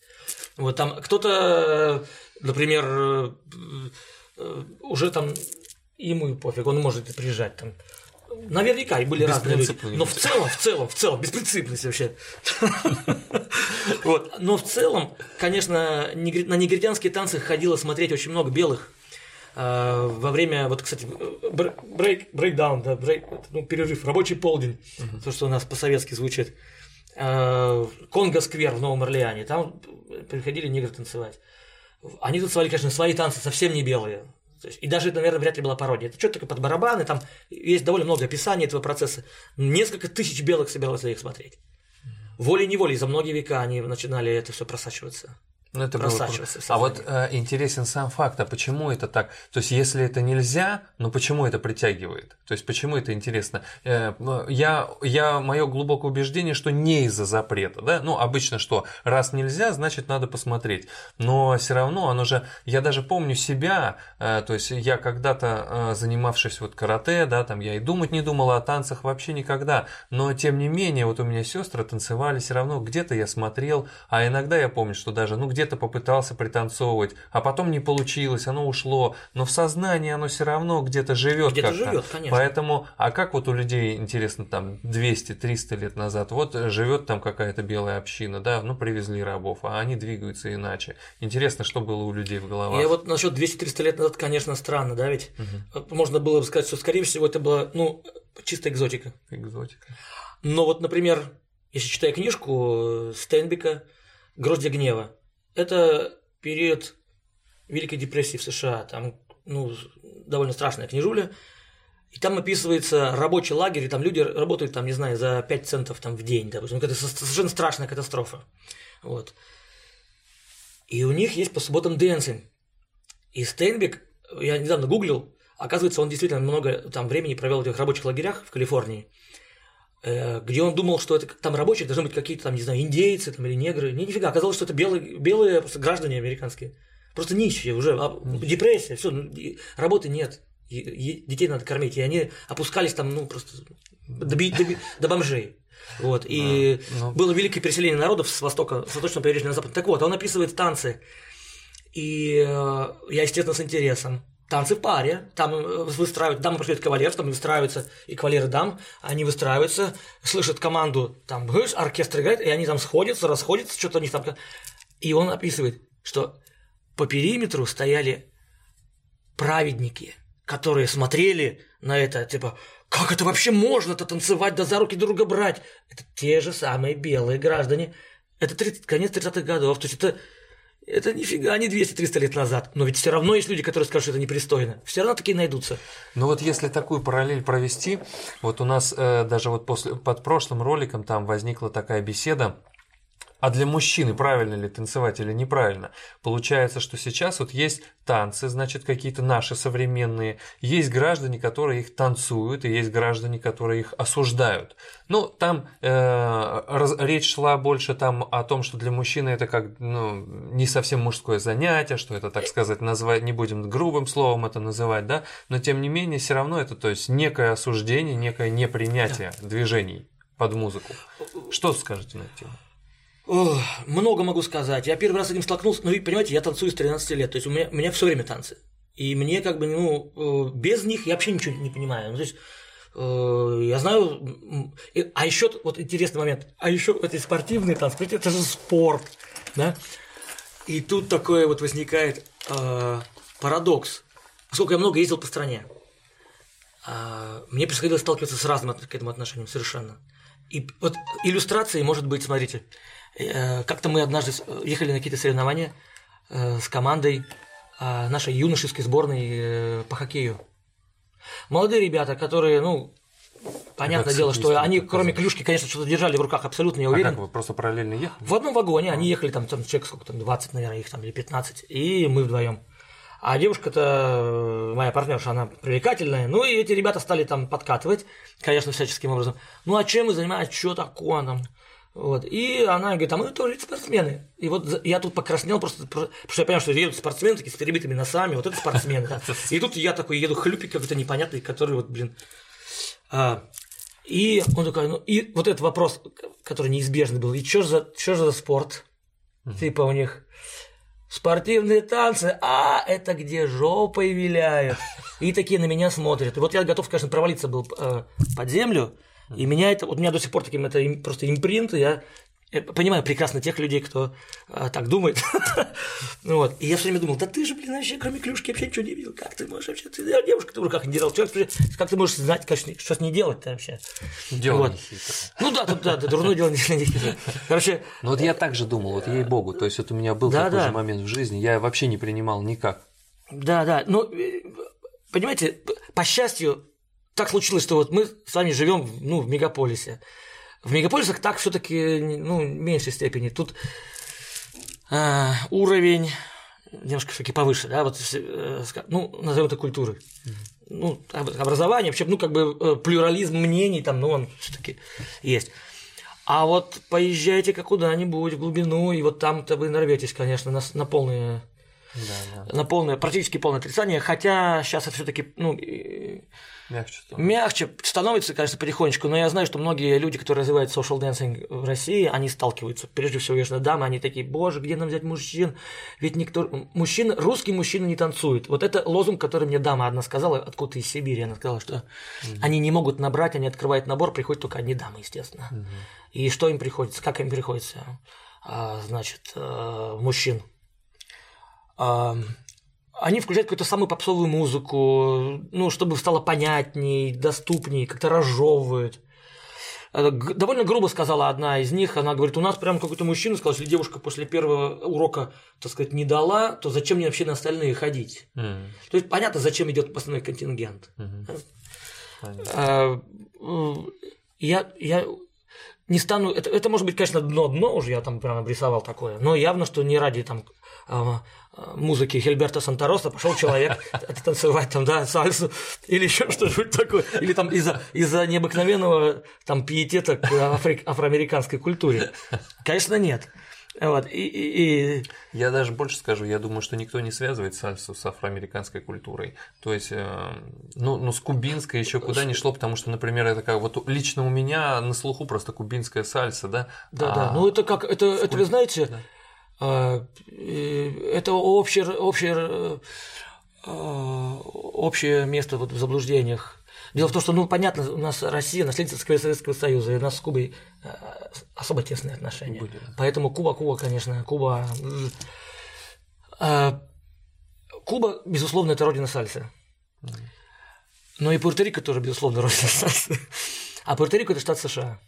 Вот там кто-то, например, э, э, уже там ему и пофиг, он может приезжать там Наверняка и были разные люди. Но в целом, в целом, в целом, беспринципность вообще. Вот. Но в целом, конечно, на негритянские танцы ходило смотреть очень много белых. А, во время, вот, кстати, брейк, брейкдаун, да, брейк, ну, перерыв, рабочий полдень, то, что у нас по-советски звучит. А, Конго-сквер в Новом Орлеане, там приходили негры танцевать. Они танцевали, конечно, свои танцы, совсем не белые. Есть, и даже, наверное, вряд ли была пародия. Это что-то такое под барабаны, там есть довольно много описаний этого процесса. Несколько тысяч белых собиралось их смотреть. Волей-неволей за многие века они начинали это все просачиваться. Ну, это было... А вот э, интересен сам факт, а почему это так? То есть, если это нельзя, ну почему это притягивает? То есть, почему это интересно? Э, я, я, мое глубокое убеждение, что не из-за запрета, да? Ну, обычно что, раз нельзя, значит, надо посмотреть. Но все равно, оно же, я даже помню себя, э, то есть, я когда-то э, занимавшись вот карате, да, там я и думать не думал о танцах вообще никогда, но тем не менее, вот у меня сестры танцевали, все равно где-то я смотрел, а иногда я помню, что даже, ну, где где-то попытался пританцовывать, а потом не получилось, оно ушло, но в сознании оно все равно где-то живет. Где-то живет, конечно. Поэтому, а как вот у людей, интересно, там 200-300 лет назад, вот живет там какая-то белая община, да, ну привезли рабов, а они двигаются иначе. Интересно, что было у людей в головах. И вот насчет 200-300 лет назад, конечно, странно, да, ведь угу. можно было бы сказать, что, скорее всего, это была, ну, чистая экзотика. Экзотика. Но вот, например, если читая книжку Стенбика «Гроздья гнева», это период Великой депрессии в США. Там ну, довольно страшная книжуля. И там описывается рабочий лагерь, и там люди работают, там, не знаю, за 5 центов там, в день, допустим. Это совершенно страшная катастрофа. Вот. И у них есть по субботам dancing. И Стейнбек, я недавно гуглил, оказывается, он действительно много там времени провел в этих рабочих лагерях в Калифорнии. Э, где он думал, что это там рабочие должны быть какие-то там, не знаю, индейцы там, или негры. Не, нифига, оказалось, что это белые, белые просто граждане американские. Просто нищие уже, а, депрессия, все, ну, работы нет. И, и детей надо кормить. И они опускались там, ну, просто до, до, до бомжей. Вот. И а, ну... было великое переселение народов с востока, с восточного побережья на запад. Так вот, он описывает танцы. И э, я, естественно, с интересом танцы в паре, там э, выстраивают, дамы приходят кавалер, там выстраиваются и кавалеры дам, они выстраиваются, слышат команду, там, оркестр играет, и они там сходятся, расходятся, что-то у них там... И он описывает, что по периметру стояли праведники, которые смотрели на это, типа, как это вообще можно-то танцевать, да за руки друга брать? Это те же самые белые граждане. Это 30, конец 30-х годов. То есть это это нифига не 200-300 лет назад. Но ведь все равно есть люди, которые скажут, что это непристойно. Все равно такие найдутся. Ну вот если такую параллель провести, вот у нас э, даже вот после, под прошлым роликом там возникла такая беседа а для мужчины правильно ли танцевать или неправильно? Получается, что сейчас вот есть танцы, значит, какие-то наши современные, есть граждане, которые их танцуют, и есть граждане, которые их осуждают. Ну, там э, раз, речь шла больше там о том, что для мужчины это как ну, не совсем мужское занятие, что это, так сказать, назвать, не будем грубым словом это называть, да, но тем не менее, все равно это, то есть, некое осуждение, некое непринятие движений под музыку. Что скажете на эту тему? Ох, много могу сказать. Я первый раз с этим столкнулся, ну, понимаете, я танцую с 13 лет, то есть у меня, у меня все время танцы. И мне как бы, ну, э, без них я вообще ничего не понимаю. Ну, то есть, э, я знаю, а еще вот интересный момент, а еще эти спортивные танцы, это же спорт, да? И тут такое вот возникает э, парадокс. Поскольку я много ездил по стране, э, мне приходилось сталкиваться с разным к этому отношением совершенно. И вот иллюстрацией может быть, смотрите, как-то мы однажды ехали на какие-то соревнования э, с командой а, нашей юношеской сборной э, по хоккею. Молодые ребята, которые, ну, понятное дело, что они, кроме клюшки, конечно, что-то держали в руках, абсолютно не уверен. А как вы просто параллельно ехали? В одном вагоне, они ехали там, там человек сколько там, 20, наверное, их там, или 15, и мы вдвоем. А девушка-то, моя партнерша, она привлекательная. Ну, и эти ребята стали там подкатывать, конечно, всяческим образом. Ну, а чем вы занимаетесь, что такое там? Вот. И она говорит, а мы тоже спортсмены. И вот я тут покраснел просто, потому что я понял, что едут спортсмены такие с перебитыми носами, вот это спортсмены. Да. И тут я такой еду хлюпик какой-то непонятный, который вот, блин. А, и он такой, ну, и вот этот вопрос, который неизбежный был, и что за, что за спорт? Типа у них. спортивные танцы, а это где жопой виляют. И такие на меня смотрят. И вот я готов, конечно, провалиться был э, под землю, и меня это, вот у меня до сих пор таким это просто импринт, и я я понимаю прекрасно тех людей, кто а, так думает. ну, вот. И я все время думал, да ты же, блин, вообще кроме клюшки вообще ничего не видел. Как ты можешь вообще? Ты девушка, ты в руках не держал. Человек, как ты можешь знать, конечно, что с ней делать-то вообще? Дело вот. Ну да, тут, да, да, дурное дело не хитро. Короче... Ну вот я так же думал, вот ей-богу. То есть вот у меня был да, такой да. же момент в жизни, я вообще не принимал никак. Да, да. Ну, э, понимаете, по счастью, так случилось, что вот мы с вами живем ну, в мегаполисе. В мегаполисах так все-таки ну, в меньшей степени. Тут э, уровень немножко все-таки повыше, да, вот, э, ну, назовем это культурой. Ну, образование, вообще, ну, как бы э, плюрализм мнений там, ну, он все-таки есть. А вот поезжайте-ка куда-нибудь в глубину, и вот там-то вы нарветесь, конечно, на, на полное да, да. на полное, практически полное отрицание, хотя сейчас это все-таки ну, Мягче становится. Мягче становится, конечно, потихонечку, но я знаю, что многие люди, которые развивают social dancing в России, они сталкиваются. Прежде всего, конечно, дамы, они такие, боже, где нам взять мужчин? Ведь никто... Мужчина, русский мужчина не танцует. Вот это лозунг, который мне дама одна сказала, откуда из Сибири. Она сказала, что mm они не могут набрать, они открывают набор, приходят только одни дамы, естественно. mm И что им приходится? Как им приходится? А, значит, э, мужчин они включают какую-то самую попсовую музыку, ну, чтобы стало понятней, доступней, как-то разжевывают. Довольно грубо сказала одна из них, она говорит, у нас прям какой-то мужчина сказал, если девушка после первого урока, так сказать, не дала, то зачем мне вообще на остальные ходить? Mm. То есть понятно, зачем идет основной контингент. Mm-hmm. Я, я не стану, это, это может быть, конечно, дно-дно уже, я там прям обрисовал такое, но явно, что не ради там а, музыки Хильберта Сантороса пошел человек танцевать там, да, сальсу или еще что-нибудь такое, или там из-за из необыкновенного там пиетета к афри- афроамериканской культуре. Конечно, нет. Вот, и, и, и... Я даже больше скажу, я думаю, что никто не связывает сальсу с афроамериканской культурой. То есть, э, ну, ну, с кубинской еще куда ни шло, потому что, например, это как вот лично у меня на слуху просто кубинская сальса, да? Да, а... да. Ну, это как, это, это вы знаете, да. А, это общее, общее, а, общее место вот в заблуждениях. Дело в том, что, ну, понятно, у нас Россия наследница Советского Союза, и у нас с Кубой а, особо тесные отношения. Были. Поэтому Куба, Куба, конечно, Куба... Куба, безусловно, это родина сальсы. Но и Пуэрто-Рико тоже, безусловно, родина сальсы. А Пуэрто-Рико – это штат США.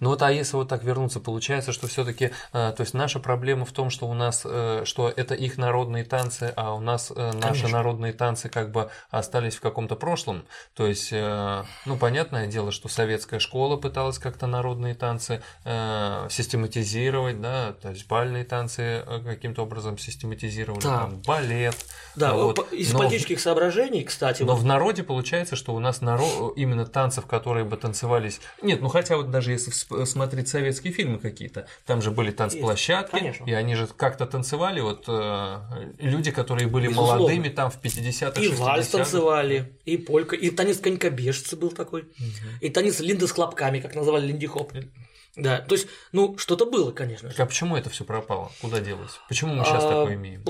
Ну вот, а если вот так вернуться, получается, что все-таки, э, то есть наша проблема в том, что у нас, э, что это их народные танцы, а у нас э, наши Конечно. народные танцы как бы остались в каком-то прошлом. То есть, ну понятное дело, что советская школа пыталась как-то народные танцы систематизировать, да, то есть бальные танцы каким-то образом систематизировали, да. там, балет. Да, вот. из но, политических соображений, кстати. Но вот. в народе получается, что у нас народ, именно танцев, которые бы танцевались, нет, ну хотя вот даже если смотреть советские фильмы какие-то, там же были танцплощадки, и они же как-то танцевали, вот э, люди, которые были Безусловно. молодыми там в 50-х, И вальс танцевали, и полька, и танец конькобежца был такой, угу. и танец Линда с хлопками, как называли Линди Хоп. Да, то есть, ну, что-то было, конечно. А почему это все пропало? Куда делось? Почему мы сейчас а, такое имеем?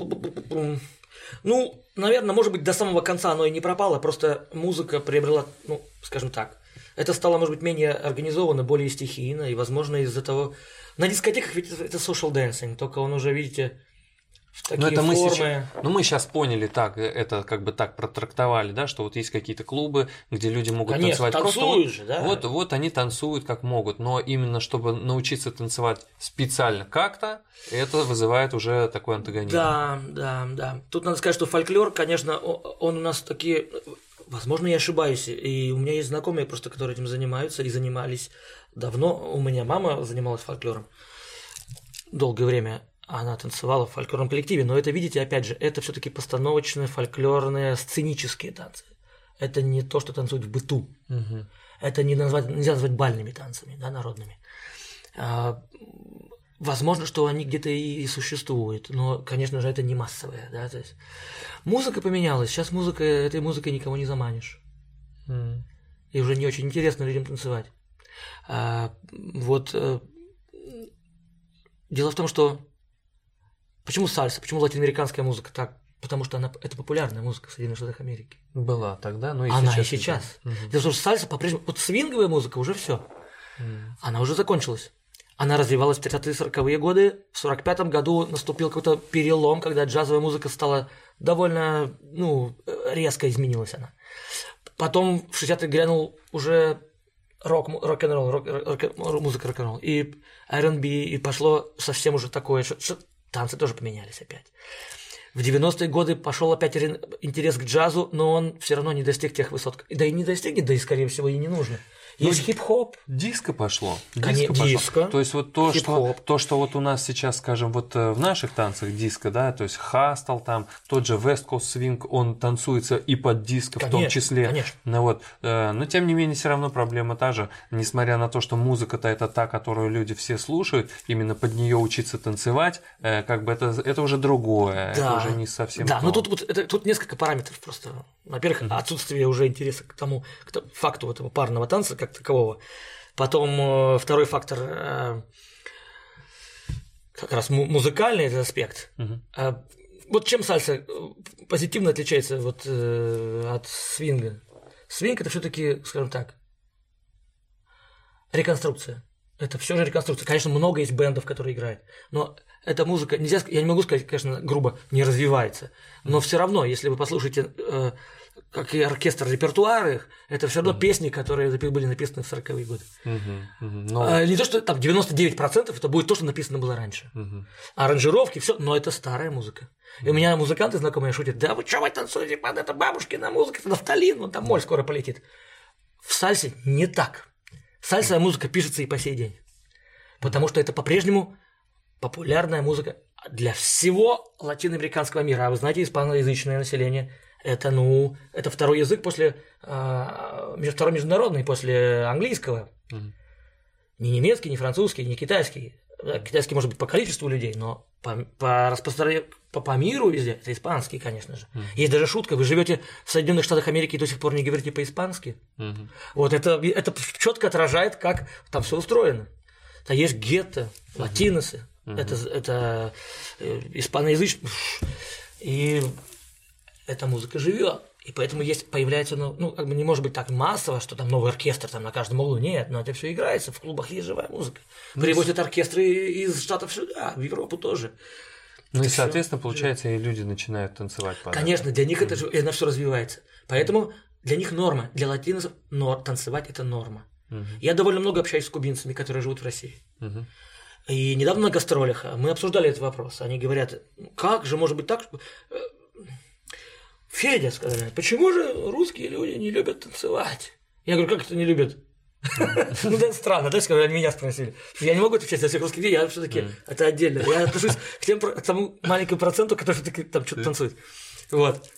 Ну, наверное, может быть, до самого конца оно и не пропало, просто музыка приобрела, ну, скажем так, это стало, может быть, менее организовано, более стихийно, и, возможно, из-за того... На дискотеках ведь это social dancing, только он уже, видите, в такие ну, это формы. Мы сейчас, ну, мы сейчас поняли так, это как бы так протрактовали, да, что вот есть какие-то клубы, где люди могут Конечно, танцевать просто. Вот, же, да? вот, вот они танцуют как могут, но именно чтобы научиться танцевать специально как-то, это вызывает уже такой антагонизм. Да, да, да. Тут надо сказать, что фольклор, конечно, он у нас такие Возможно, я ошибаюсь. И у меня есть знакомые просто, которые этим занимаются и занимались давно. У меня мама занималась фольклором долгое время. Она танцевала в фольклорном коллективе, но это, видите, опять же, это все-таки постановочные, фольклорные, сценические танцы. Это не то, что танцуют в быту. Угу. Это не назвать, нельзя назвать бальными танцами, да, народными. А, Возможно, что они где-то и существуют, но, конечно же, это не массовое. Да? То есть, музыка поменялась. Сейчас музыка, этой музыкой никого не заманишь. Mm. И уже не очень интересно людям танцевать. А, вот э, дело в том, что Почему сальса? Почему латиноамериканская музыка так? Потому что она, это популярная музыка в Соединенных Штатах Америки. Была тогда, но и она сейчас. и сейчас. Угу. Дело в том, что сальса по-прежнему... Вот свинговая музыка уже все. Угу. Она уже закончилась. Она развивалась в 30-е 40-е годы. В 45 году наступил какой-то перелом, когда джазовая музыка стала довольно, ну, резко изменилась она. Потом в 60-е грянул уже рок, рок-н-ролл, рок, рок, музыка рок-н-ролл, и R&B, и пошло совсем уже такое, что, что танцы тоже поменялись опять. В 90-е годы пошел опять интерес к джазу, но он все равно не достиг тех высот. Да и не достигнет, да и, скорее всего, и не нужно. Есть ну, хип-хоп. Диско пошло. Диско, Конечно, пошло. диско. То есть вот то что, то, что вот у нас сейчас, скажем, вот э, в наших танцах диско, да, то есть хастл там, тот же West Coast Swing, он танцуется и под диско конечно, в том числе. Конечно. Ну, вот, э, но тем не менее все равно проблема та же, несмотря на то, что музыка-то это та, которую люди все слушают, именно под нее учиться танцевать, э, как бы это, это уже другое, да. это уже не совсем Да, то. ну тут, вот, это, тут несколько параметров просто. Во-первых, mm-hmm. отсутствие уже интереса к тому, к факту этого парного танца, как такового. Потом э, второй фактор э, как раз музыкальный этот аспект. Угу. Вот чем сальса позитивно отличается вот, от свинга? Свинг это все-таки, скажем так, реконструкция. Это все же реконструкция. Конечно, много есть бендов, которые играют, но эта музыка, нельзя, я не могу сказать, конечно, грубо, не развивается, но все равно, если вы послушаете как и оркестр репертуары, это все равно mm-hmm. песни, которые были написаны в 40-е годы. Mm-hmm. Mm-hmm. Но... А, не то, что там 99% это будет то, что написано было раньше. Mm-hmm. Аранжировки, все, но это старая музыка. И у меня музыканты знакомые шутят, да вы что вы танцуете под это бабушкина музыка, это нафталин, вон там моль скоро полетит. В сальсе не так. Сальсовая музыка пишется и по сей день. Потому что это по-прежнему популярная музыка для всего латиноамериканского мира. А вы знаете, испаноязычное население – это, ну, это второй язык после, э, второй международный после английского. Mm-hmm. Не немецкий, не французский, не китайский. Китайский может быть по количеству людей, но по, по распространению по, по миру везде это испанский, конечно же. Mm-hmm. Есть даже шутка: вы живете в Соединенных Штатах Америки и до сих пор не говорите по-испански. Mm-hmm. Вот это, это четко отражает, как там все устроено. Там есть гетто, латиносы, mm-hmm. это, это э, испаноязычные. И эта музыка живет. И поэтому есть, появляется, ну, ну, как бы не может быть так массово, что там новый оркестр там на каждом углу. Нет, но это все играется, в клубах есть живая музыка. Ну, Привозят оркестры из Штатов сюда, в Европу тоже. Ну это и, соответственно, все... получается, и люди начинают танцевать. Под Конечно, для них это же, это все развивается. Поэтому для них норма, для латиносов но танцевать это норма. Угу. Я довольно много общаюсь с кубинцами, которые живут в России. Угу. И недавно на гастролях мы обсуждали этот вопрос. Они говорят, как же может быть так, э, Федя, сказали, почему же русские люди не любят танцевать? Я говорю, как это не любят? Ну, да, странно, да, сказали, они меня спросили. Я не могу отвечать за всех русских людей, я все-таки это отдельно. Я отношусь к, тем, к тому маленькому проценту, который все-таки там что-то танцует. Вот.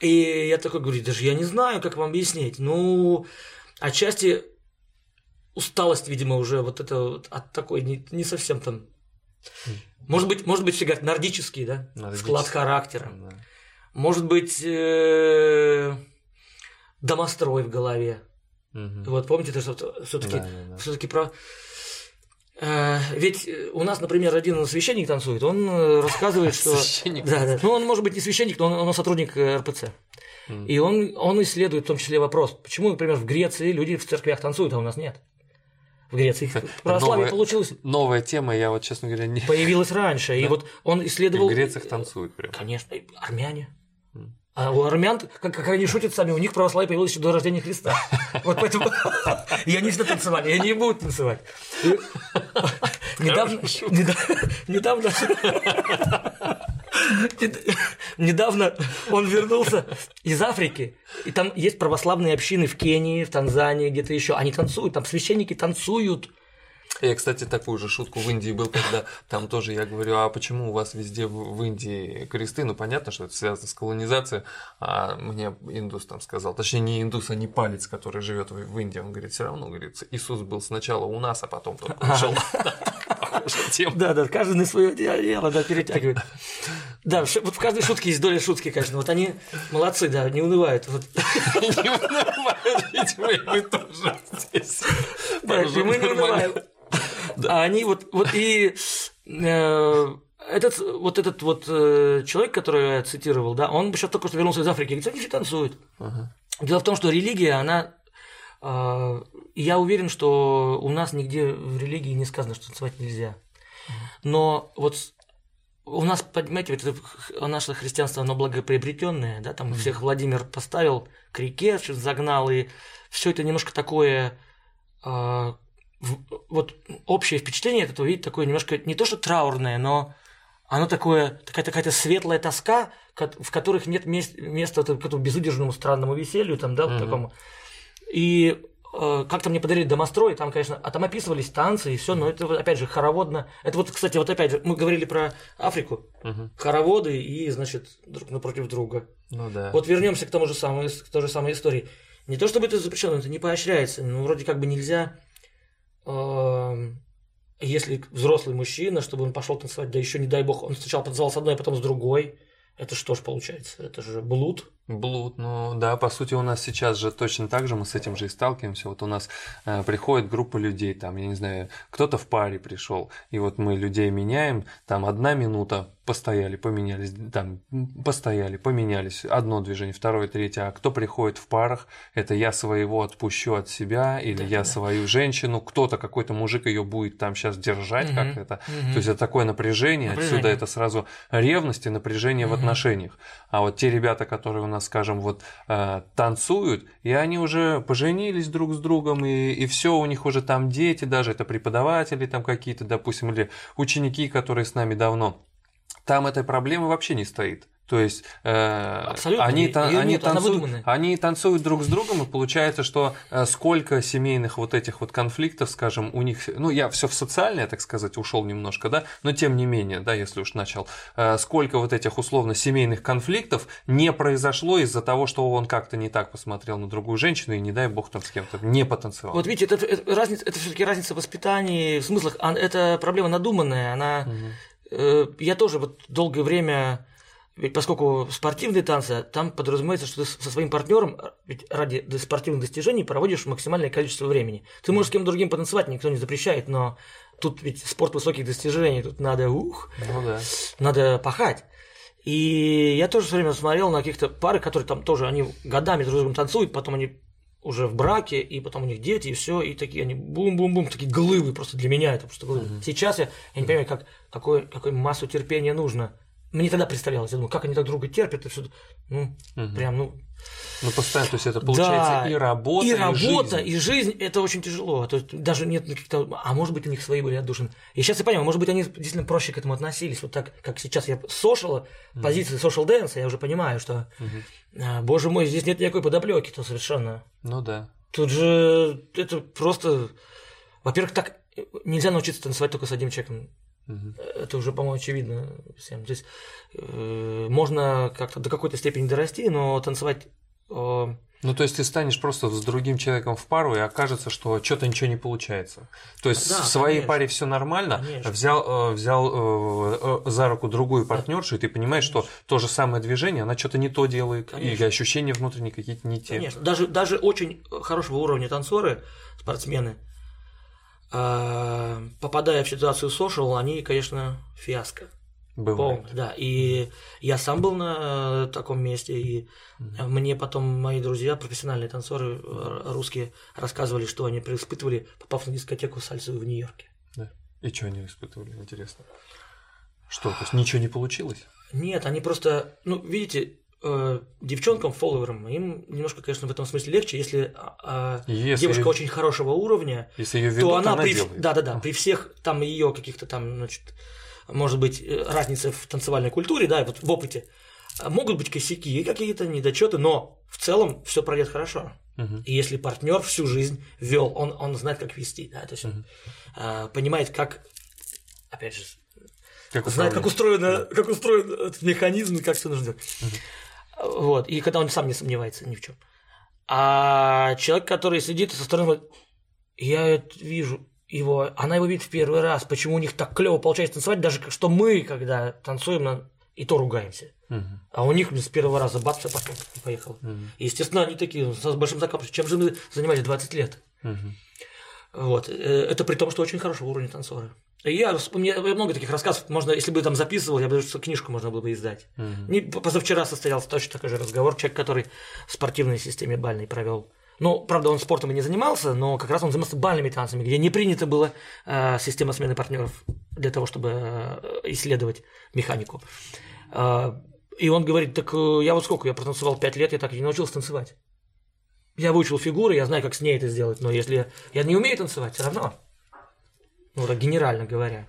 И я такой говорю, даже я не знаю, как вам объяснить. Ну, отчасти усталость, видимо, уже вот это вот от такой не, не совсем там. Может быть, может быть, все говорят, нордический, да? Нордический. Склад характера. Да. Может быть, э, домострой в голове. Угу. Вот помните, это что все-таки да, да, да. все-таки про. Э, ведь у нас, например, один священник танцует, он э, рассказывает, что. Священник. Да, да. Ну, он может быть не священник, но он, он сотрудник РПЦ. И он, он исследует в том числе вопрос, почему, например, в Греции люди в церквях танцуют, а у нас нет в Греции. Православие новая, получилось. Новая тема, я вот, честно говоря, не. Появилась раньше. Да? И вот он исследовал. И в Грециях танцуют прям. Конечно, армяне. А у армян, как, как они шутят сами, у них православие появилось еще до рождения Христа. Вот поэтому и они всегда танцевали, и они и будут танцевать. Недавно, недавно, недавно он вернулся из Африки, и там есть православные общины в Кении, в Танзании, где-то еще. Они танцуют, там священники танцуют. Я, кстати, такую же шутку в Индии был, когда там тоже я говорю, а почему у вас везде в Индии кресты? Ну, понятно, что это связано с колонизацией. А мне индус там сказал, точнее, не индус, а не палец, который живет в Индии. Он говорит, все равно, говорит, Иисус был сначала у нас, а потом только пришел. Да, да, каждый на свое дело, да, перетягивает. Да, вот в каждой шутке есть доля шутки, конечно. Вот они молодцы, да, не унывают. Не унывают, и мы тоже здесь. Да, мы не унываем. А они вот, вот и э, этот, вот этот вот э, человек, который я цитировал, да, он сейчас только что вернулся из Африки, говорит, они все танцуют. Ага. Дело в том, что религия, она э, я уверен, что у нас нигде в религии не сказано, что танцевать нельзя. Но вот у нас, понимаете, это, наше христианство, оно благоприобретенное, да, там всех Владимир поставил к реке, загнал, и все это немножко такое э, вот общее впечатление от этого, видите, такое немножко не то что траурное, но оно такое, такая какая-то светлая тоска, в которых нет мест, места вот этому безудержному странному веселью, там, да, mm-hmm. такому. И э, как-то мне подарили домострой, там, конечно, а там описывались танцы и все, но это, опять же, хороводно. Это вот, кстати, вот опять же, мы говорили про Африку, угу. хороводы и, значит, друг напротив друга. Ну да. Вот вернемся к тому же самому, к той же самой истории. Не то чтобы это запрещено, это не поощряется, но вроде как бы нельзя если взрослый мужчина, чтобы он пошел танцевать, да еще не дай бог, он сначала танцевал с одной, а потом с другой, это что ж получается? Это же блуд. Блуд, ну да, по сути у нас сейчас же точно так же, мы с этим же и сталкиваемся. Вот у нас э, приходит группа людей, там, я не знаю, кто-то в паре пришел, и вот мы людей меняем, там одна минута, постояли, поменялись, там, постояли, поменялись, одно движение, второе, третье, а кто приходит в парах, это я своего отпущу от себя, или да, я да. свою женщину, кто-то, какой-то мужик ее будет там сейчас держать, угу, как это, угу. то есть это такое напряжение, напряжение, отсюда это сразу ревность и напряжение угу. в отношениях, а вот те ребята, которые у нас, скажем, вот э, танцуют, и они уже поженились друг с другом, и, и все, у них уже там дети, даже это преподаватели там какие-то, допустим, или ученики, которые с нами давно, там этой проблемы вообще не стоит. То есть э, они, та, они, нет, танцуют, они танцуют друг с другом, и получается, что э, сколько семейных вот этих вот конфликтов, скажем, у них, ну я все в социальное, так сказать, ушел немножко, да, но тем не менее, да, если уж начал, э, сколько вот этих условно семейных конфликтов не произошло из-за того, что он как-то не так посмотрел на другую женщину и не дай бог там с кем-то не потанцевал. Вот видите, это, это разница, это все-таки разница в воспитании, в смыслах, а, это проблема надуманная, она, угу. я тоже вот долгое время ведь поскольку спортивные танцы, там подразумевается, что ты со своим партнером ведь ради спортивных достижений проводишь максимальное количество времени. Ты можешь с кем-то другим потанцевать, никто не запрещает, но тут ведь спорт высоких достижений, тут надо ух, ну, да. надо пахать. И я тоже все время смотрел на каких-то пары, которые там тоже, они годами друг с другом танцуют, потом они уже в браке, и потом у них дети, и все, и такие они бум-бум-бум, такие глыбы просто для меня это просто глыбы. Mm-hmm. Сейчас я, я не понимаю, как, какой, какой массу терпения нужно мне тогда представлялось, я думаю, как они так друга терпят, и все, ну, угу. прям, ну... Ну, постоянно, то есть это получается да, и работа, и, и работа, жизнь. и жизнь, это очень тяжело. То есть даже нет каких-то, а может быть, у них свои были отдушины. И сейчас я понимаю, может быть, они действительно проще к этому относились. Вот так, как сейчас я сошел, mm позиции social dance, я уже понимаю, что, mm боже мой, здесь нет никакой подоплеки, то совершенно. Ну да. Тут же это просто, во-первых, так нельзя научиться танцевать только с одним человеком. Угу. Это уже, по-моему, очевидно всем. То есть э, можно как-то до какой-то степени дорасти, но танцевать. Э, ну, то есть ты станешь просто с другим человеком в пару, и окажется, что что-то ничего не получается. То есть да, в своей конечно. паре все нормально, конечно. взял, э, взял э, э, за руку другую партнершу, и ты понимаешь, конечно. что то же самое движение, она что-то не то делает, конечно. или ощущения внутренние какие-то не те. Конечно. Даже, даже очень хорошего уровня танцоры, спортсмены, попадая в ситуацию social, они, конечно, фиаско. Бывает. Полный, да. И я сам был на э, таком месте, и mm мне потом мои друзья, профессиональные танцоры э, русские, рассказывали, что они испытывали, попав на дискотеку сальсовую в Нью-Йорке. Да. И что они испытывали, интересно? Что, то есть ничего не получилось? Нет, они просто, ну, видите, э, девчонкам, фолловерам, им немножко, конечно, в этом смысле легче, если, э, если девушка очень хорошего уровня, если ее ведут, то она, она при, делает. да, да, да, при всех там ее каких-то там, значит, может быть, э, разницы в танцевальной культуре, да, вот в опыте, могут быть косяки какие-то, недочеты, но в целом все пройдет хорошо. Uh-huh. И если партнер всю жизнь вел, он, он знает, как вести, да, то есть uh-huh. э, понимает, как, опять же, как знает, как устроен, как устроен этот механизм и как все нужно делать. Uh-huh. Вот, и когда он сам не сомневается ни в чем. А человек, который сидит со стороны, я это вижу, его, она его видит в первый раз, почему у них так клево получается танцевать, даже что мы, когда танцуем, на, и то ругаемся. Угу. А у них с первого раза бац, все пошло, и поехало. И, естественно, они такие, с большим закапом, чем же мы занимались 20 лет. Угу. Вот. Э, это при том, что очень хорошего уровня танцоры. Я, у меня много таких рассказов, можно, если бы там записывал, я бы даже книжку можно было бы издать. Угу. Не, позавчера состоялся точно такой же разговор, человек, который в спортивной системе бальной провел. Ну, правда, он спортом и не занимался, но как раз он занимался бальными танцами, где не принято было э, система смены партнеров для того, чтобы э, исследовать механику. Э, и он говорит, так э, я вот сколько, я протанцевал 5 лет, я так и не научился танцевать. Я выучил фигуры, я знаю, как с ней это сделать, но если я не умею танцевать, все равно. Ну, так генерально говоря.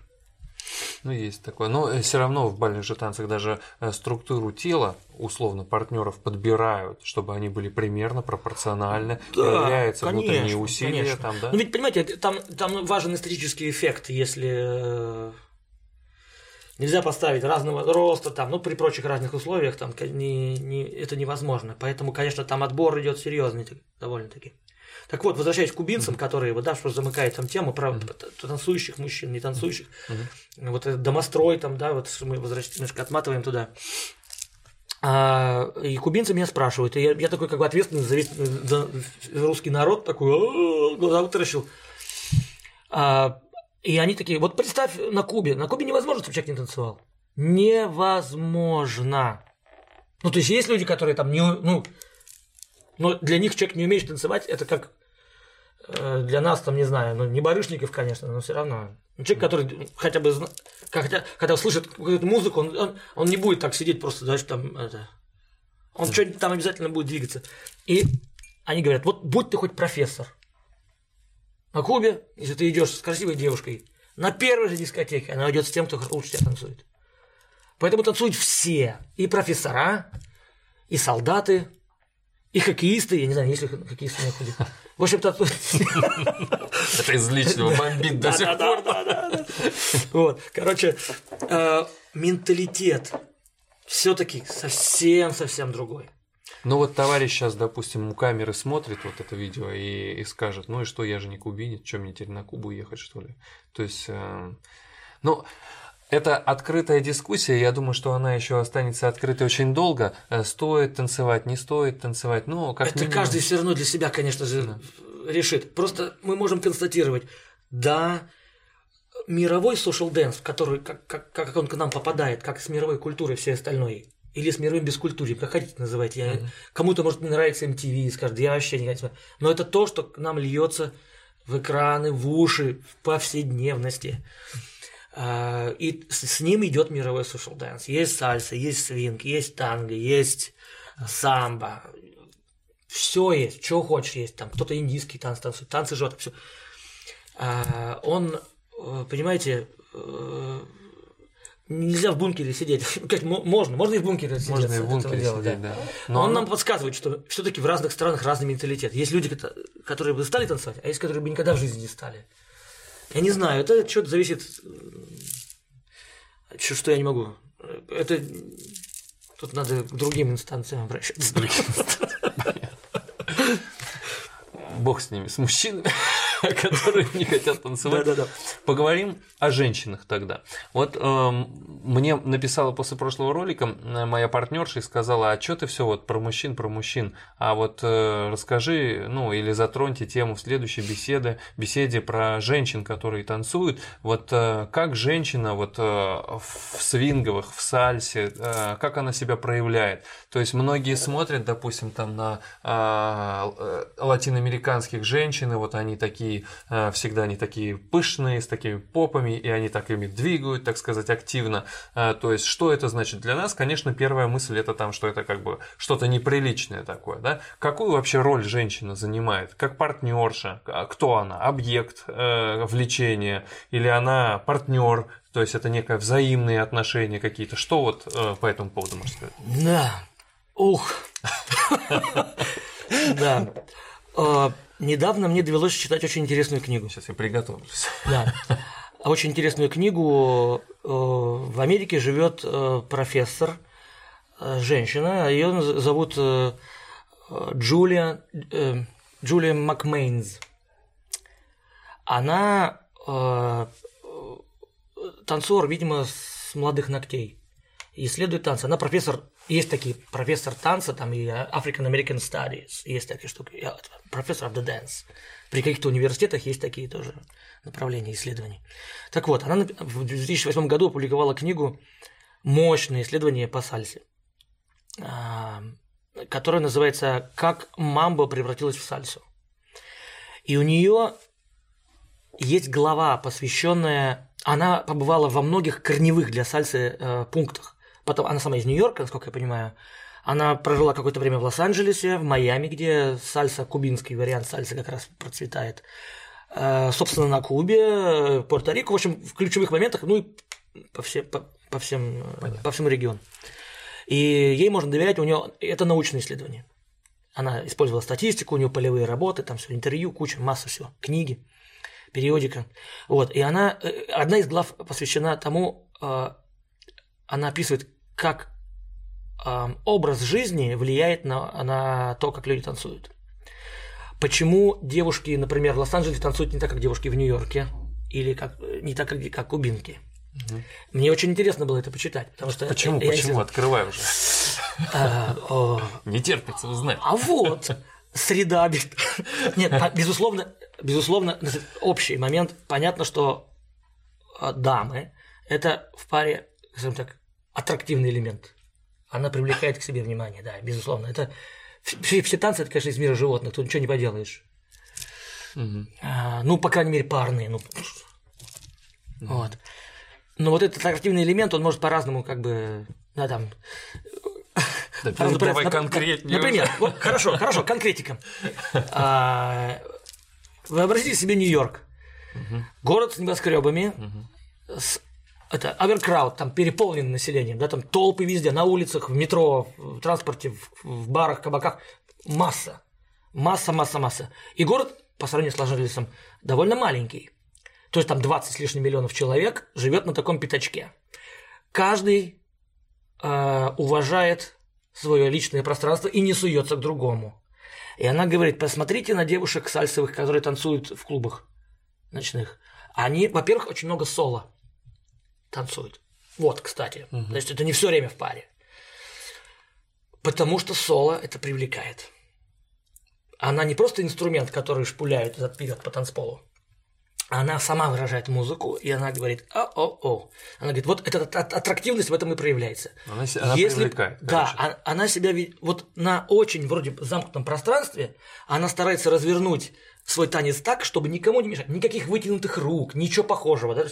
Ну, есть такое. Но э, все равно в бальных же танцах даже э, структуру тела, условно, партнеров подбирают, чтобы они были примерно пропорциональны. Да, Проявляются конечно, внутренние усилия конечно. там, да? Ну, ведь, понимаете, там, там важен эстетический эффект, если Нельзя поставить разного роста, там, ну, при прочих разных условиях там, не, не, это невозможно. Поэтому, конечно, там отбор идет серьезный довольно-таки. Так вот, возвращаясь к кубинцам, mm-hmm. которые, вот, да, что замыкает там тему про mm-hmm. танцующих мужчин, не танцующих, mm-hmm. вот этот домострой там, да, вот мы возвращаемся, немножко отматываем туда. А, и кубинцы меня спрашивают, и я, я такой как бы ответственный за весь за русский народ, такой, глаза вытаращил. А, и они такие, вот представь на Кубе, на Кубе невозможно, чтобы человек не танцевал. Невозможно. Ну, то есть есть люди, которые там не, ну, но для них человек не умеет танцевать, это как для нас там, не знаю, ну, не барышников, конечно, но все равно. Человек, который хотя бы, хотя, когда слышит какую-то музыку, он, он, он не будет так сидеть просто, знаешь, там, это, он что-нибудь там обязательно будет двигаться. И они говорят, вот будь ты хоть профессор, на Кубе, если ты идешь с красивой девушкой, на первой же дискотеке она идет с тем, кто лучше тебя танцует. Поэтому танцуют все. И профессора, и солдаты, и хоккеисты. Я не знаю, есть ли хоккеисты на Кубе. В общем-то... Это из личного бомбит до сих пор. Вот, короче, э, менталитет все-таки совсем-совсем другой. Ну вот товарищ сейчас, допустим, у камеры смотрит вот это видео и, и скажет, ну и что, я же не кубинец, что мне теперь на Кубу ехать, что ли? То есть, э, ну, это открытая дискуссия, я думаю, что она еще останется открытой очень долго. Э, стоит танцевать, не стоит танцевать, ну, как Это минимум... каждый все равно для себя, конечно же, да. решит. Просто мы можем констатировать, да, мировой social dance, который, как, как, как он к нам попадает, как с мировой культурой все остальной, или с мировым бескультурием, как хотите называйте. Mm-hmm. Кому-то, может, не нравится MTV и скажет, я вообще не хочу. Но это то, что к нам льется в экраны, в уши, в повседневности. А, и с ним идет мировой social dance. Есть сальса, есть свинг, есть танго, есть самбо. Все есть, что хочешь есть. Там кто-то индийский танц танцует, танцы живота, все. А, он, э, понимаете, э, Нельзя в бункере сидеть. можно, можно и в бункере сидеть. Можно и в бункере сидеть, да. да. Но он нам подсказывает, что все-таки в разных странах разный менталитет. Есть люди, которые бы стали танцевать, а есть, которые бы никогда в жизни не стали. Я не знаю, это что-то зависит. Что, что я не могу. Это тут надо к другим инстанциям обращаться. Бог с ними, с мужчинами. которые не хотят танцевать. Да, да, да. Поговорим о женщинах тогда. Вот э, мне написала после прошлого ролика э, моя партнерша и сказала, а что ты все вот про мужчин, про мужчин, а вот э, расскажи, ну или затроньте тему в следующей беседе, беседе про женщин, которые танцуют. Вот э, как женщина вот э, в свинговых, в сальсе, э, как она себя проявляет. То есть многие смотрят, допустим, там на э латиноамериканских женщин, и вот они такие такие, э, всегда они такие пышные, с такими попами, и они так ими двигают, так сказать, активно. Э, то есть, что это значит для нас? Конечно, первая мысль это там, что это как бы что-то неприличное такое, да? Какую вообще роль женщина занимает? Как партнерша? А кто она? Объект э, влечения? Или она партнер? То есть это некое взаимные отношения какие-то. Что вот э, по этому поводу можно сказать? Да. Ух. Да. А, Недавно мне довелось читать очень интересную книгу. Сейчас я приготовлюсь. Да. Очень интересную книгу. Э, в Америке живет э, профессор, э, женщина, ее зовут Джулия, Джулия Макмейнс. Она танцор, видимо, с молодых ногтей. Исследует танцы. Она профессор, есть такие профессор танца, там и African American Studies, есть такие штуки, профессор of the dance. При каких-то университетах есть такие тоже направления исследований. Так вот, она в 2008 году опубликовала книгу «Мощные исследования по сальсе», а, которая называется «Как мамба превратилась в сальсу». И у нее есть глава, посвященная... Она побывала во многих корневых для сальсы э, пунктах. Потом она сама из Нью-Йорка, насколько я понимаю. Она прожила какое-то время в Лос-Анджелесе, в Майами, где сальса, кубинский вариант сальсы как раз процветает. Э, собственно, на Кубе, э, Пуэрто-Рико, в общем, в ключевых моментах, ну и по, все, по, по, всем, Понятно. по всему региону. И ей можно доверять, у нее это научное исследование. Она использовала статистику, у нее полевые работы, там все, интервью, куча, масса всего, книги, периодика. Вот, и она, э, одна из глав посвящена тому, она описывает, как образ жизни влияет на, на то, как люди танцуют. Почему девушки, например, в Лос-Анджелесе танцуют не так, как девушки в Нью-Йорке, или как, не так, как, как кубинки? Угу. Мне очень интересно было это почитать, потому что... Почему, я, почему? Я... Открывай уже. А, не терпится узнать. А вот, среда... Нет, безусловно, безусловно, общий момент. Понятно, что а, дамы – это в паре, скажем так, аттрактивный элемент. Она привлекает к себе внимание, да, безусловно. Это все, все танцы, это, конечно, из мира животных, тут ничего не поделаешь. Угу. А, ну, по крайней мере, парные. Ну, угу. Вот. Но вот этот аттрактивный элемент, он может по-разному, как бы, да, там. Да, давай Нап- конкретнее. Например, вот, хорошо, хорошо, конкретика. А, вообразите себе Нью-Йорк. Угу. Город с небоскребами, угу. с это оверкрауд, там переполненный населением, да, там толпы везде, на улицах, в метро, в транспорте, в, в барах, кабаках, масса, масса, масса, масса. И город, по сравнению с Лос-Анджелесом, довольно маленький. То есть там 20 с лишним миллионов человек живет на таком пятачке. Каждый э, уважает свое личное пространство и не суется к другому. И она говорит, посмотрите на девушек сальсовых, которые танцуют в клубах ночных. Они, во-первых, очень много соло танцуют. Вот, кстати. Угу. То есть это не все время в паре. Потому что соло это привлекает. Она не просто инструмент, который шпуляют вперед по танцполу. Она сама выражает музыку, и она говорит, о-о-о. Она говорит, вот эта аттрактивность в этом и проявляется. Она, она Если, привлекает. Да, а, она себя вот на очень вроде замкнутом пространстве, она старается развернуть свой танец так, чтобы никому не мешать. Никаких вытянутых рук, ничего похожего. Да?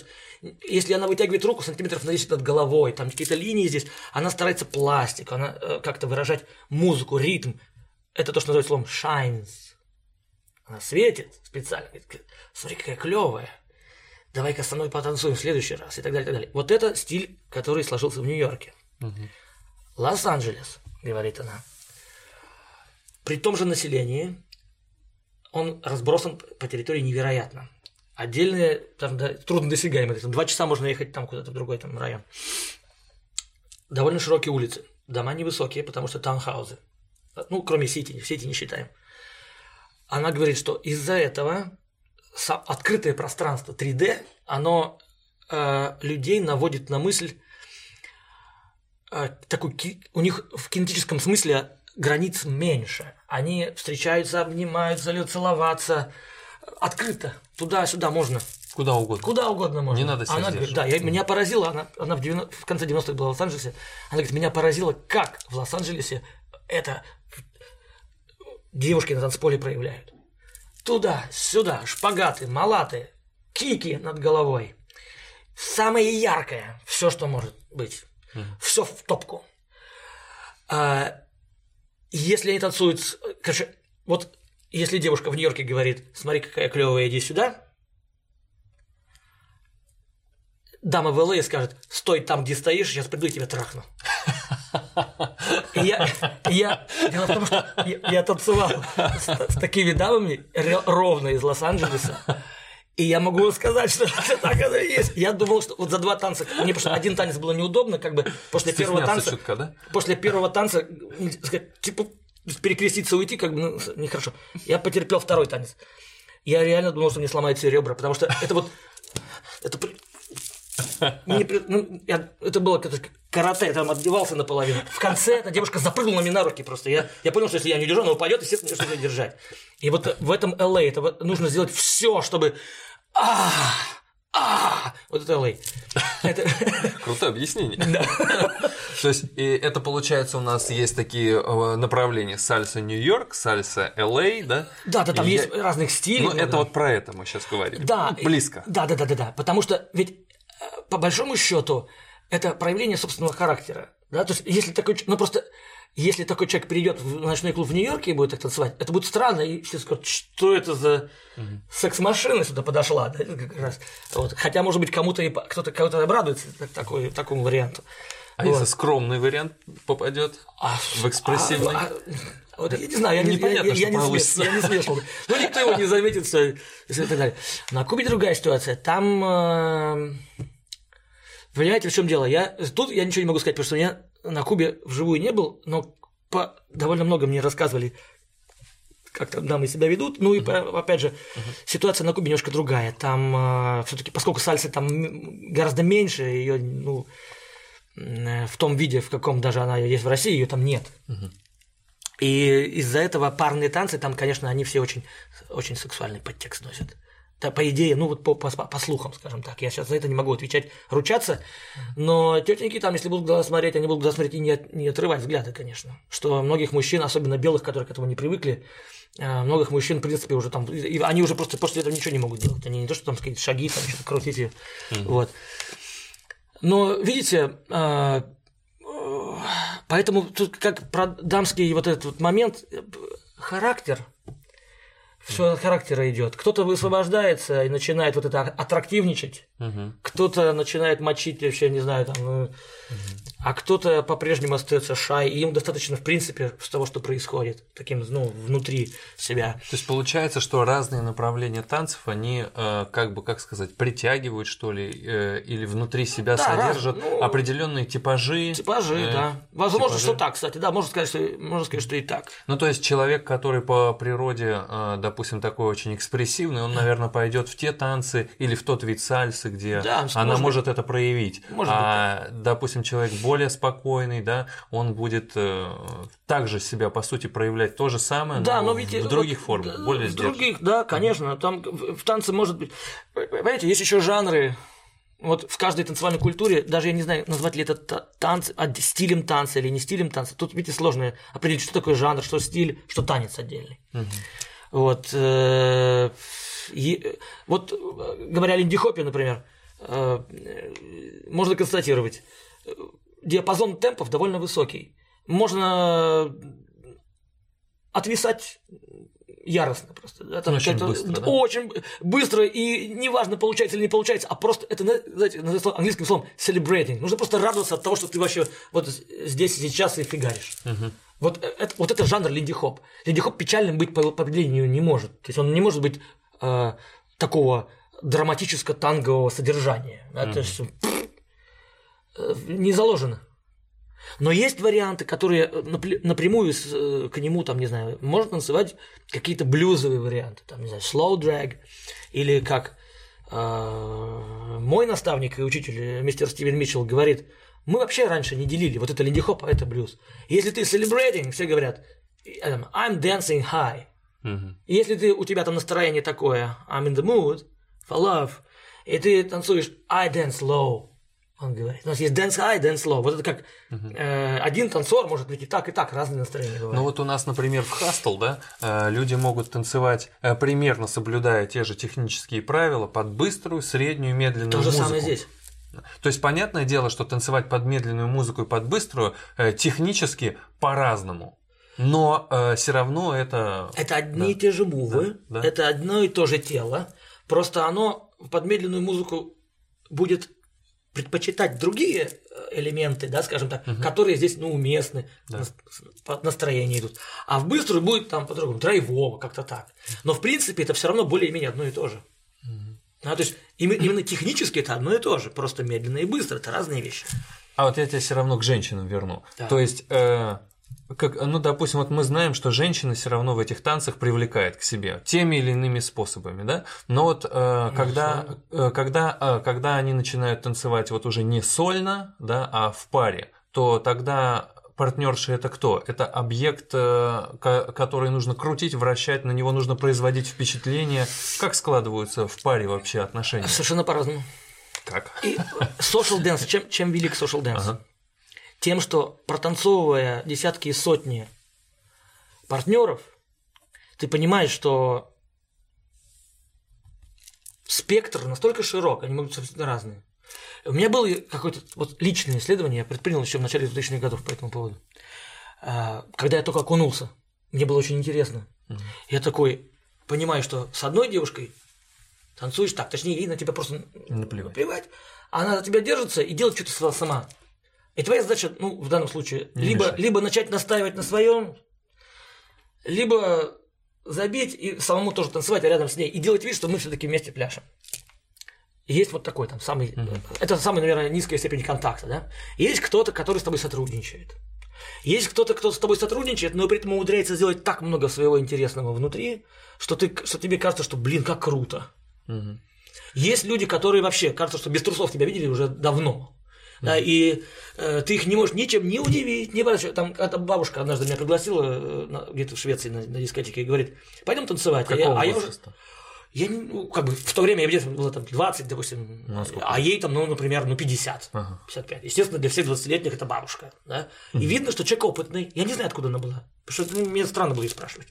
Если она вытягивает руку сантиметров на 10 над головой, там какие-то линии здесь, она старается пластику, она э, как-то выражать музыку, ритм. Это то, что называется словом shines. Она светит специально. Говорит, смотри, какая клевая. Давай-ка со мной потанцуем в следующий раз и так далее, и так далее. Вот это стиль, который сложился в Нью-Йорке. Угу. Лос-Анджелес, говорит она. При том же населении он разбросан по территории невероятно. Отдельные, там, да, трудно досягаемые, там, два часа можно ехать там куда-то в другой там район. Довольно широкие улицы, дома невысокие, потому что таунхаузы. Ну, кроме Сити, Сити не считаем. Она говорит, что из-за этого открытое пространство 3D, оно э, людей наводит на мысль э, такой, у них в кинетическом смысле границ меньше. Они встречаются, обнимаются, целоваться. Открыто. Туда-сюда можно. Куда угодно. Куда угодно можно. Не надо себя она говорит, Да, я, меня поразило, она, она в, 90, в конце 90-х была в Лос-Анджелесе, она говорит, меня поразило, как в Лос-Анджелесе это девушки на танцполе проявляют. Туда, сюда, шпагаты, малаты, кики над головой. Самое яркое, все, что может быть. Mm. Все в топку. А, если они танцуют, короче, вот если девушка в Нью-Йорке говорит, смотри, какая клевая, иди сюда, дама в ЛА скажет, стой там, где стоишь, сейчас приду и тебя трахну. Я, я, дело в том, что я, я танцевал с, с такими дамами ровно из Лос-Анджелеса, и я могу сказать, что так оно и есть. Я думал, что вот за два танца, мне просто один танец было неудобно, как бы после первого танца. Чутка, да? После первого танца, типа, перекреститься уйти, как бы, ну, нехорошо. Я потерпел второй танец. Я реально думал, что мне сломают все ребра, потому что это вот, это мне, ну, я, это было как карате, я там отдевался наполовину. В конце эта девушка запрыгнула мне на руки просто. Я, я понял, что если я не держу, она упадет, естественно, что ее держать. И вот в этом LA это вот нужно сделать все, чтобы... А, а, вот это LA. Это... Крутое объяснение. Да. То есть, и это получается у нас есть такие э, направления сальса Нью-Йорк, сальса LA, да? Да, да, там и есть я... разных стилей. Ну, это вот про это мы сейчас говорим. Да. Близко. Да, да, да, да, да. Потому что ведь по большому счету это проявление собственного характера. Да? То есть, если такой, ну просто если такой человек придет в ночной клуб в Нью-Йорке и будет так танцевать, это будет странно, и все скажут, что это за секс-машина сюда подошла, да, как раз. Вот. Хотя, может быть, кому-то и кто-то кого-то обрадуется такой, такому варианту. А вот. если скромный вариант попадет а, в экспрессивный? А, а, вот, я не знаю, я не, я, я, я, не смеш, я не смешал. Ну, никто его не заметит, все, и так далее. На Кубе другая ситуация. Там, э, понимаете, в чем дело? Я, тут я ничего не могу сказать, потому что я на Кубе вживую не был, но по, довольно много мне рассказывали, как там дамы себя ведут. Ну и uh-huh. опять же, uh-huh. ситуация на Кубе немножко другая. Там э, все-таки, поскольку сальса там гораздо меньше, ее ну, в том виде, в каком даже она есть в России, ее там нет. И из-за этого парные танцы там, конечно, они все очень, очень сексуальный подтекст носят. Да, по идее, ну вот по, по, по слухам, скажем так, я сейчас за это не могу отвечать, ручаться, но тетеньки там, если будут глаза смотреть, они будут глаза смотреть и не, не отрывать взгляды, конечно. Что многих мужчин, особенно белых, которые к этому не привыкли, э, многих мужчин, в принципе, уже там, они уже просто после этого ничего не могут делать. Они не то, что там какие-то шаги, там что-то крутить, mm-hmm. вот. Но, видите, э, поэтому тут как про дамский вот этот вот момент, э, характер – все от характера идет. Кто-то высвобождается и начинает вот это аттрактивничать, угу. кто-то начинает мочить вообще, не знаю, там, угу. А кто-то по-прежнему остается шай, и им достаточно, в принципе, с того, что происходит, таким, ну, внутри себя. То есть получается, что разные направления танцев, они, э, как бы, как сказать, притягивают, что ли, э, или внутри себя да, содержат раз, ну, определенные типажи. Типажи, э, да. Возможно, типажи. что так, кстати, да, можно сказать, что, можно сказать, что и так. Ну, то есть человек, который по природе, допустим, допустим, такой очень экспрессивный, он, наверное, пойдет в те танцы или в тот вид сальсы, где да, она может, может это проявить. Может а, быть. допустим, человек более спокойный, да, он будет э, также себя, по сути, проявлять то же самое, да, но, но ведь в других вот, формах, более В других, да, конечно. Там в танце может быть. Понимаете, есть еще жанры, вот в каждой танцевальной культуре, даже я не знаю, назвать ли это танц, а стилем танца или не стилем танца, тут, видите, сложно определить, что такое жанр, что стиль, что танец отдельный. Угу. Вот, э, вот говоря о линди-хопе, например, э, можно констатировать, диапазон темпов довольно высокий. Можно отвисать яростно просто. Да, там очень быстро, да? Очень быстро, и неважно, получается или не получается, а просто это, знаете, английским словом celebrating. Нужно просто радоваться от того, что ты вообще вот здесь и сейчас и фигаришь. Угу. Вот, э, это, вот это жанр линди-хоп. Линди-хоп печальным быть по определению не может. То есть он не может быть э, такого драматическо-тангового содержания. Mm-hmm. Это же э, не заложено. Но есть варианты, которые напрямую к нему, там, не знаю, можно танцевать какие-то блюзовые варианты, там, не знаю, slow drag, или как э, мой наставник и учитель, мистер Стивен Митчелл, говорит, мы вообще раньше не делили вот это линди-хоп, а это блюз. Если ты celebrating, все говорят I'm dancing high. Uh-huh. Если ты, у тебя там настроение такое I'm in the mood for love, и ты танцуешь I dance low, он говорит. У нас есть dance high, dance low. Вот это как uh-huh. э, один танцор может быть и так, и так, разные настроения бывают. Ну вот у нас, например, в хастл, да, э, люди могут танцевать, э, примерно соблюдая те же технические правила, под быструю, среднюю, медленную То музыку. То же самое здесь. То есть, понятное дело, что танцевать под медленную музыку и под быструю э, технически по-разному. Но э, все равно это. Это одни да. и те же мувы, да, да. это одно и то же тело. Просто оно под медленную музыку будет предпочитать другие э, элементы, да, скажем так, угу. которые здесь ну, уместны, да. по настроению идут. А в быструю будет там по-другому, драйвово, как-то так. Но в принципе это все равно более-менее одно и то же. А, то есть именно технически это одно и то же, просто медленно и быстро, это разные вещи. А вот я тебя все равно к женщинам верну. Да. То есть э, как, ну, допустим, вот мы знаем, что женщина все равно в этих танцах привлекает к себе теми или иными способами, да? Но вот э, когда, э, когда, э, когда они начинают танцевать вот уже не сольно, да, а в паре, то тогда партнерши это кто? Это объект, э, который нужно крутить, вращать, на него нужно производить впечатление. Как складываются в паре вообще отношения? Совершенно по-разному. Как? И social dance, чем, чем велик social dance? Ага. Тем, что протанцовывая десятки и сотни партнеров, ты понимаешь, что спектр настолько широк, они могут быть абсолютно разные. У меня было какое-то вот личное исследование, я предпринял еще в начале 2000-х годов по этому поводу. А, когда я только окунулся, мне было очень интересно. Угу. Я такой понимаю, что с одной девушкой танцуешь так, точнее, ей на тебя просто наплевать. наплевать. Она за тебя держится и делает что-то сама. И твоя задача, ну, в данном случае, либо, либо начать настаивать на своем, либо забить и самому тоже танцевать рядом с ней и делать вид, что мы все-таки вместе пляшем. Есть вот такой там самый, mm это самый, наверное, низкая степень контакта, да. Есть кто-то, который с тобой сотрудничает. Есть кто-то, кто с тобой сотрудничает, но при этом умудряется сделать так много своего интересного внутри, что, ты, что тебе кажется, что, блин, как круто. mm Есть люди, которые вообще кажется, что без трусов тебя видели уже давно. Да, и э, ты их не можешь ничем не удивить, не понравится. Там эта бабушка однажды меня пригласила э, где-то в Швеции на, на дискотеке и говорит, пойдем танцевать. Какого а я, а я уже, я не, ну, как бы в то время я где-то было там 20, допустим, ну, а ей там, ну, например, ну 50, ага. 55. Естественно, для всех 20-летних это бабушка, да. И видно, что человек опытный. Я не знаю, откуда она была. Потому что ну, мне странно было ее спрашивать.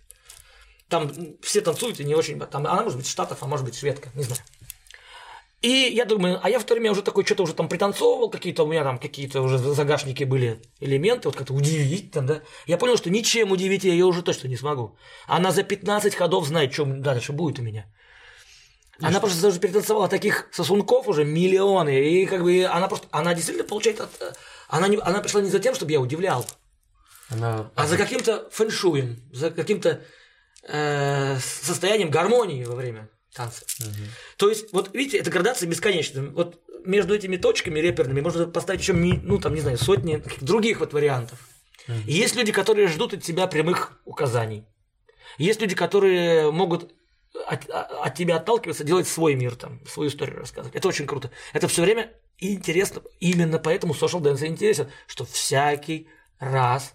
Там все танцуют и не очень. Там, она может быть Штатов, а может быть шведка, не знаю. И я думаю, а я в то время уже такой что-то уже там пританцовывал, какие-то у меня там какие-то уже загашники были элементы, вот как-то удивить там, да. Я понял, что ничем удивить я ее уже точно не смогу. Она за 15 ходов знает, что дальше будет у меня. И она что? просто даже перетанцевала таких сосунков уже миллионы, и как бы она просто, она действительно получает, от, она, не, она пришла не за тем, чтобы я удивлял, она... а за каким-то фэншуем, за каким-то э, состоянием гармонии во время танца. Угу. То есть, вот видите, эта градация бесконечна. Вот между этими точками реперными можно поставить еще, ну, там, не знаю, сотни других вот вариантов. Угу. И есть люди, которые ждут от тебя прямых указаний. Есть люди, которые могут от, от тебя отталкиваться, делать свой мир, там, свою историю рассказывать. Это очень круто. Это все время интересно. Именно поэтому social dance интересен, что всякий раз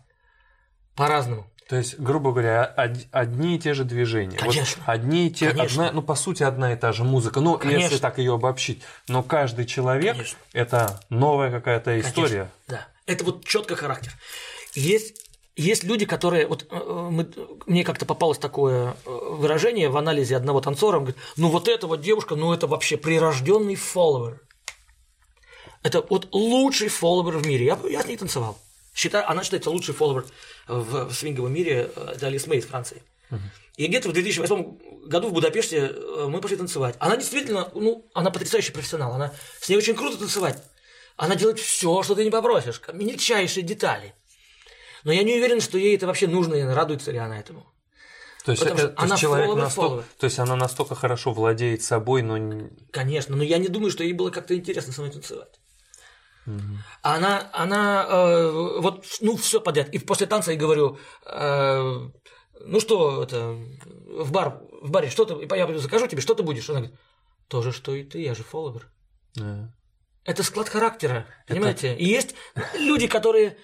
по-разному. То есть, грубо говоря, одни и те же движения. Конечно. Вот одни и те, Конечно. одна, ну по сути одна и та же музыка. Ну, Конечно. если так ее обобщить. Но каждый человек Конечно. это новая какая-то история. Конечно. Да. Это вот четко характер. Есть есть люди, которые... Вот э, мы, мне как-то попалось такое э, выражение в анализе одного танцора. Он говорит, ну вот эта вот девушка, ну это вообще прирожденный фолловер. Это вот лучший фолловер в мире. Я, я с ней танцевал. Считаю, она считается лучший фолловер в, свинговом мире. Э, это Алис Мэй из Франции. Uh-huh. И где-то в 2008 году в Будапеште мы пошли танцевать. Она действительно, ну, она потрясающий профессионал. Она, с ней очень круто танцевать. Она делает все, что ты не попросишь. Мельчайшие детали. Но я не уверен, что ей это вообще нужно, и радуется ли она этому. То есть, это, то она человек follower, настолько, follower. то есть она настолько хорошо владеет собой, но конечно, но я не думаю, что ей было как-то интересно со мной танцевать. Она, она, э, вот, ну все подряд. И после танца я говорю, э, ну что это, в бар, в баре что ты, я закажу тебе, что ты будешь? Она говорит, то же, что и ты, я же фолловер. Да. Это склад характера, понимаете? Это... И есть люди, которые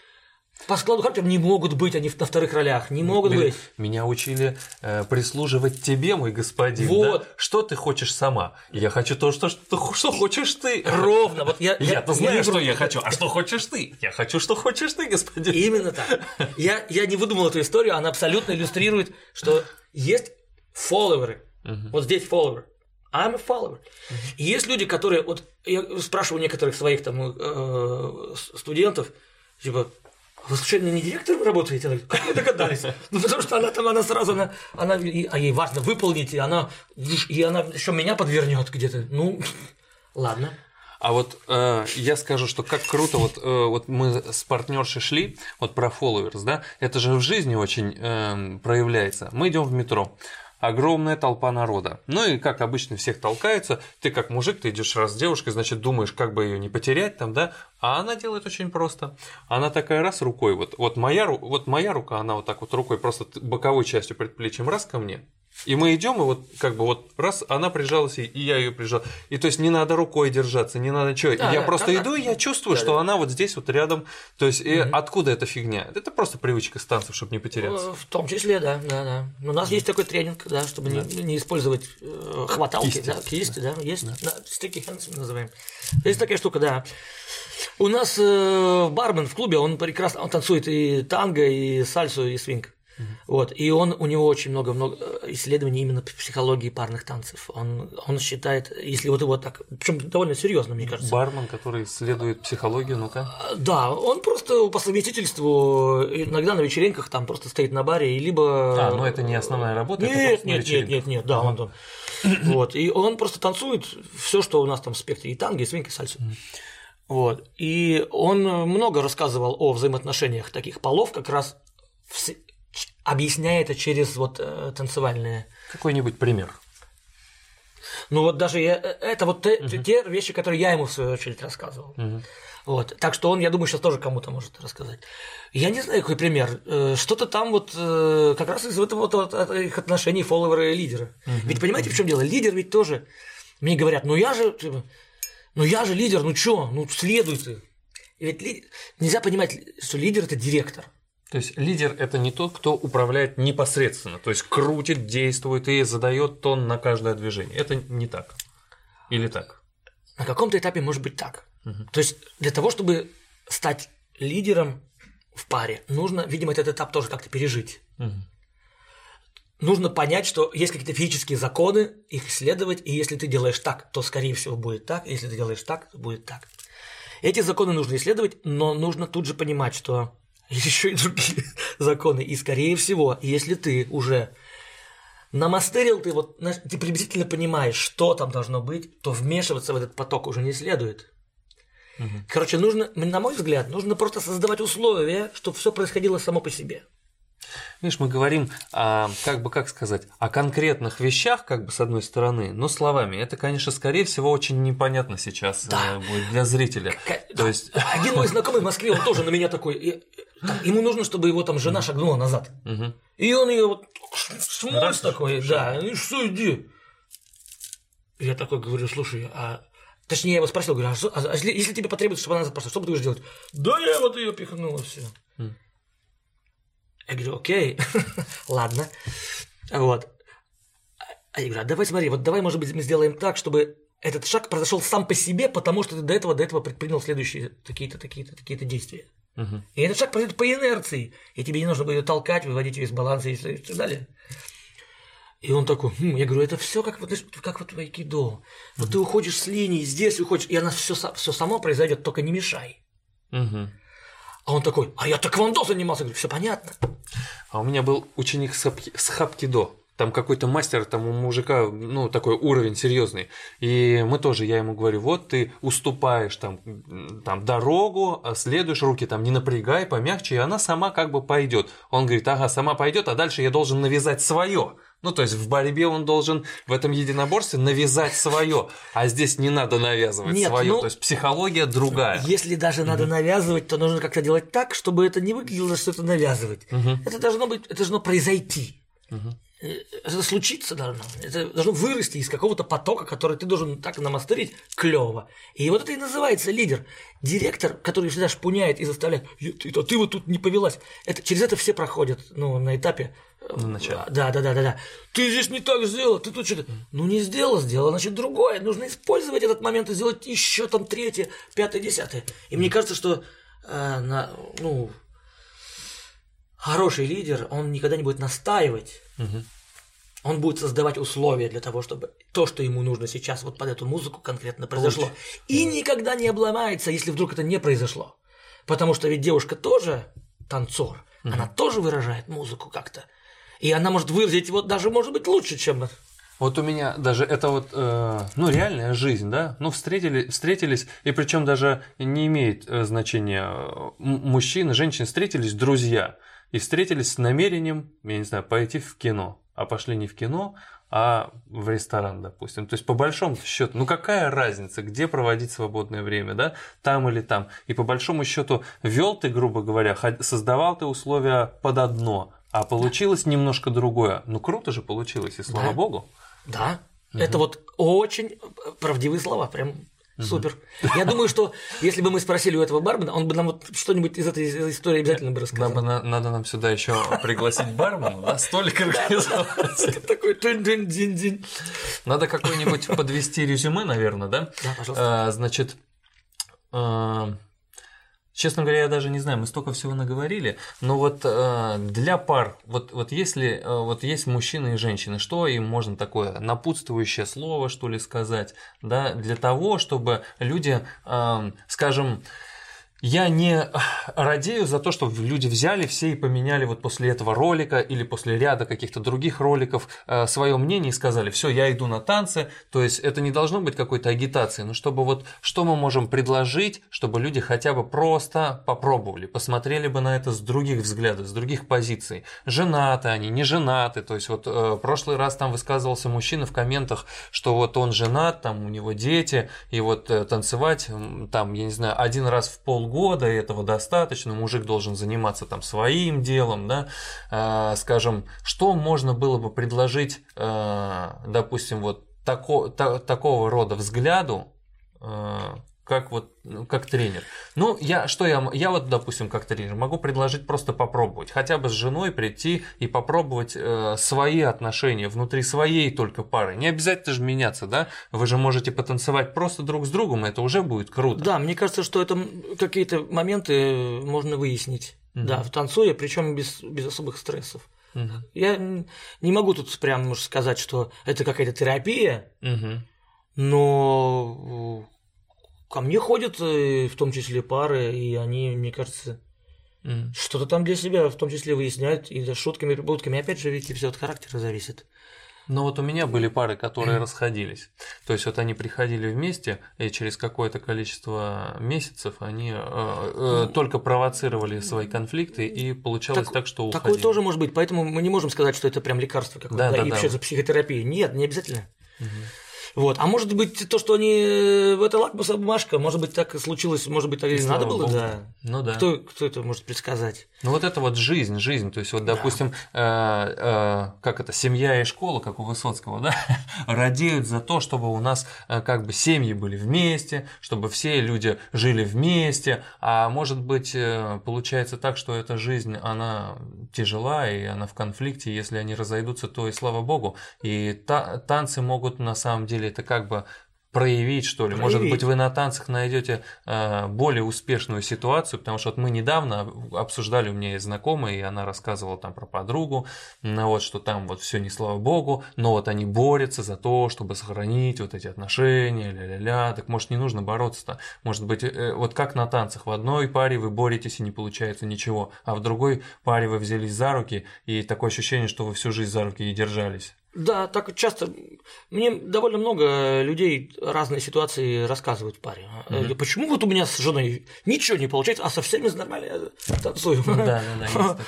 по складу характера не могут быть они на вторых ролях, не могут Меня, быть. Меня учили э, прислуживать тебе, мой господин. Вот. Да? Что ты хочешь сама? Я хочу то, что, что, что хочешь ты. Ровно. Вот я, Я-то я, знаю, я что я хочу. А что хочешь ты? Я хочу, что хочешь ты, господин. Именно так. Я, я не выдумал эту историю, она абсолютно иллюстрирует, что есть фолловеры. Uh-huh. Вот здесь фолловер. I'm a follower. И есть люди, которые, вот я спрашиваю некоторых своих там э, студентов, типа, вы случайно не директором работаете? Она говорит, как вы догадались? Ну, потому что она там, она сразу, она, она, а ей важно выполнить, и она, и она еще меня подвернет где-то. Ну, ладно. А вот э, я скажу, что как круто, вот, э, вот мы с партнершей шли, вот про followers, да, это же в жизни очень э, проявляется. Мы идем в метро, огромная толпа народа. Ну и как обычно всех толкаются, ты как мужик, ты идешь раз с девушкой, значит, думаешь, как бы ее не потерять там, да, а она делает очень просто. Она такая раз рукой, вот, вот, моя, вот моя рука, она вот так вот рукой просто боковой частью предплечьем раз ко мне, и мы идем, и вот как бы вот раз она прижалась, и я ее прижал. И то есть не надо рукой держаться, не надо что. Да, я да, просто да, иду, и я чувствую, да, что да. она вот здесь вот рядом. То есть угу. и откуда эта фигня? Это просто привычка станцев, чтобы не потеряться. В том числе, да, да, да. У нас есть такой тренинг, да, чтобы да. Не, не использовать э, хваталки, кисти, да, кисти, да, да есть, да. Да, hands мы называем. Есть такая штука, да. У нас э, бармен в клубе, он прекрасно, он танцует и танго, и сальсу, и свинг. Вот. И он, у него очень много, много исследований именно психологии парных танцев. Он, он считает, если вот его так, причем довольно серьезно, мне кажется. Бармен, который исследует психологию, ну-ка. А, да, он просто по совместительству иногда на вечеринках там просто стоит на баре, и либо. А, но это не основная работа. Нет, нет, нет, нет, нет, да, он там. Вот. И он просто танцует все, что у нас там в спектре, и танго, и свинг, и сальсу. Вот. И он много рассказывал о взаимоотношениях таких полов как раз в объясняя это через вот э, танцевальные. Какой-нибудь пример. Ну вот даже я, э, это вот те, угу. те вещи, которые я ему в свою очередь рассказывал. Угу. Вот. Так что он, я думаю, сейчас тоже кому-то может рассказать. Я не знаю, какой пример. Э, что-то там вот как раз из этого вот, от их отношений фолловера и лидера. Угу. Ведь понимаете, в чем дело? Лидер ведь тоже. Мне говорят, ну я же, типа, ну я же лидер, ну чё, ну следуй ты. И ведь ли... нельзя понимать, что лидер это директор. То есть лидер это не тот, кто управляет непосредственно, то есть крутит, действует и задает тон на каждое движение. Это не так. Или так? На каком-то этапе может быть так. Угу. То есть для того, чтобы стать лидером в паре, нужно, видимо, этот этап тоже как-то пережить. Угу. Нужно понять, что есть какие-то физические законы, их исследовать, и если ты делаешь так, то, скорее всего, будет так, если ты делаешь так, то будет так. Эти законы нужно исследовать, но нужно тут же понимать, что еще и другие законы. И, скорее всего, если ты уже намастерил, ты вот ты приблизительно понимаешь, что там должно быть, то вмешиваться в этот поток уже не следует. Угу. Короче, нужно, на мой взгляд, нужно просто создавать условия, чтобы все происходило само по себе. Видишь, мы говорим, о, как бы, как сказать, о конкретных вещах, как бы, с одной стороны, но словами. Это, конечно, скорее всего, очень непонятно сейчас да. Э, будет для зрителя. К- То есть... Один мой знакомый в Москве, он тоже на меня такой, ему нужно, чтобы его там жена шагнула назад. Угу. И он ее вот шмось такой, да, и что, иди. Я такой говорю, слушай, а Точнее, я его спросил, говорю, а, что, а если тебе потребуется, чтобы она назад пошла, что будешь делать? Да я вот ее пихнула, все. Я говорю, окей, ладно. Вот. А я говорю, а давай смотри, вот давай, может быть, мы сделаем так, чтобы этот шаг произошел сам по себе, потому что ты до этого, до этого предпринял следующие такие-то, такие-то, такие-то действия. Угу. И этот шаг произойдет по инерции, и тебе не нужно будет толкать, выводить ее из баланса и так далее. И он такой, хм, я говорю, это все как вот, как вот в айкидо. Вот угу. ты уходишь с линии, здесь уходишь, и она все, все само произойдет, только не мешай. Угу. А он такой, а я тэквондо занимался. Я говорю, все понятно. А у меня был ученик с хапкидо там какой-то мастер, там у мужика, ну, такой уровень серьезный. И мы тоже, я ему говорю, вот ты уступаешь там, там дорогу, а следуешь руки, там не напрягай, помягче, и она сама как бы пойдет. Он говорит, ага, сама пойдет, а дальше я должен навязать свое. Ну, то есть в борьбе он должен в этом единоборстве навязать свое, а здесь не надо навязывать Нет, свое. Ну, то есть психология другая. Если даже надо mm навязывать, то нужно как-то делать так, чтобы это не выглядело, что это навязывать. mm Это должно быть, это должно произойти. mm это случиться должно. Это должно вырасти из какого-то потока, который ты должен так намастерить клево. И вот это и называется лидер. Директор, который всегда шпуняет и заставляет, ты, ты, ты вот тут не повелась. Это, через это все проходят ну, на этапе. На начале. Да, да, да, да, да. Ты здесь не так сделал, ты тут что-то. Ну не сделал, сделал, значит другое. Нужно использовать этот момент и сделать еще там третье, пятое, десятое. И мне кажется, что э, на, ну, хороший лидер, он никогда не будет настаивать. Угу. Он будет создавать условия для того, чтобы то, что ему нужно сейчас, вот под эту музыку конкретно произошло. Получить. И никогда не обломается, если вдруг это не произошло. Потому что ведь девушка тоже танцор, угу. она тоже выражает музыку как-то. И она может выразить вот даже, может быть, лучше, чем вот у меня даже это вот, э, ну, реальная жизнь, да, ну, встретили, встретились, и причем даже не имеет э, значения, мужчины, женщины встретились, друзья, и встретились с намерением, я не знаю, пойти в кино. а пошли не в кино, а в ресторан, допустим. То есть, по большому счету, ну какая разница, где проводить свободное время, да, там или там. И по большому счету, вел ты, грубо говоря, создавал ты условия под одно, а получилось немножко другое. Ну круто же получилось, и слава да. богу. Да, угу. это вот очень правдивые слова, прям Супер. Я думаю, что если бы мы спросили у этого бармена, он бы нам вот что-нибудь из этой истории обязательно бы рассказал. Надо, надо нам сюда еще пригласить бармена, да, столик организовать. Такой динь-динь-динь. Надо какой-нибудь подвести резюме, наверное, да? Да, пожалуйста. А, значит, а, Честно говоря, я даже не знаю, мы столько всего наговорили, но вот э, для пар, вот, вот если э, вот есть мужчины и женщины, что им можно такое напутствующее слово, что ли, сказать, да, для того, чтобы люди, э, скажем, я не радею за то, что люди взяли все и поменяли вот после этого ролика или после ряда каких-то других роликов э, свое мнение и сказали, все, я иду на танцы. То есть это не должно быть какой-то агитацией, но чтобы вот что мы можем предложить, чтобы люди хотя бы просто попробовали, посмотрели бы на это с других взглядов, с других позиций. Женаты они, не женаты. То есть вот э, прошлый раз там высказывался мужчина в комментах, что вот он женат, там у него дети, и вот э, танцевать там, я не знаю, один раз в пол полгода, этого достаточно, мужик должен заниматься там своим делом, да, э, скажем, что можно было бы предложить, э, допустим, вот тако, та, такого рода взгляду, э, как вот как тренер. Ну, я что я, я вот, допустим, как тренер могу предложить просто попробовать, хотя бы с женой прийти и попробовать э, свои отношения внутри своей только пары. Не обязательно же меняться, да? Вы же можете потанцевать просто друг с другом, и это уже будет круто. Да, мне кажется, что это какие-то моменты можно выяснить. Угу. Да, в танцуя, причем без, без особых стрессов. Угу. Я не могу тут прям сказать, что это какая-то терапия, угу. но Ко мне ходят э, в том числе пары, и они, мне кажется, mm. что-то там для себя в том числе выясняют, и за шутками, прибутками. Опять же, видите, все от характера зависит. Но вот у меня были пары, которые расходились. То есть вот они приходили вместе, и через какое-то количество месяцев они э, э, только провоцировали свои конфликты, и получалось так, так что уходили. Такое тоже может быть, поэтому мы не можем сказать, что это прям лекарство какое-то, да, да, и да. вообще за психотерапию. Нет, не обязательно. Угу. Вот. А может быть, то, что они э, это лакмусовая бумажка, может быть, так и случилось, может быть, так и надо было, да. Ну да. Кто, кто это может предсказать? Ну вот это вот жизнь, жизнь. То есть, вот, допустим, да. э, э, как это, семья и школа, как у Высоцкого, да, радеют за то, чтобы у нас э, как бы семьи были вместе, чтобы все люди жили вместе. А может быть, э, получается так, что эта жизнь, она тяжела, и она в конфликте. Если они разойдутся, то и слава богу. И та танцы могут на самом деле это как бы проявить, что ли. Проявить. Может быть, вы на танцах найдете э, более успешную ситуацию, потому что вот мы недавно обсуждали, у меня есть знакомая, и она рассказывала там про подругу, ну, вот, что там вот все не слава богу, но вот они борются за то, чтобы сохранить вот эти отношения, ля-ля-ля, так может не нужно бороться-то, может быть, э, вот как на танцах, в одной паре вы боретесь и не получается ничего, а в другой паре вы взялись за руки, и такое ощущение, что вы всю жизнь за руки и держались. Да, так часто. Мне довольно много людей разные ситуации рассказывают в паре. Mm-hmm. Почему вот у меня с женой ничего не получается, а со всеми нормально танцую? Да, да, да, есть такое.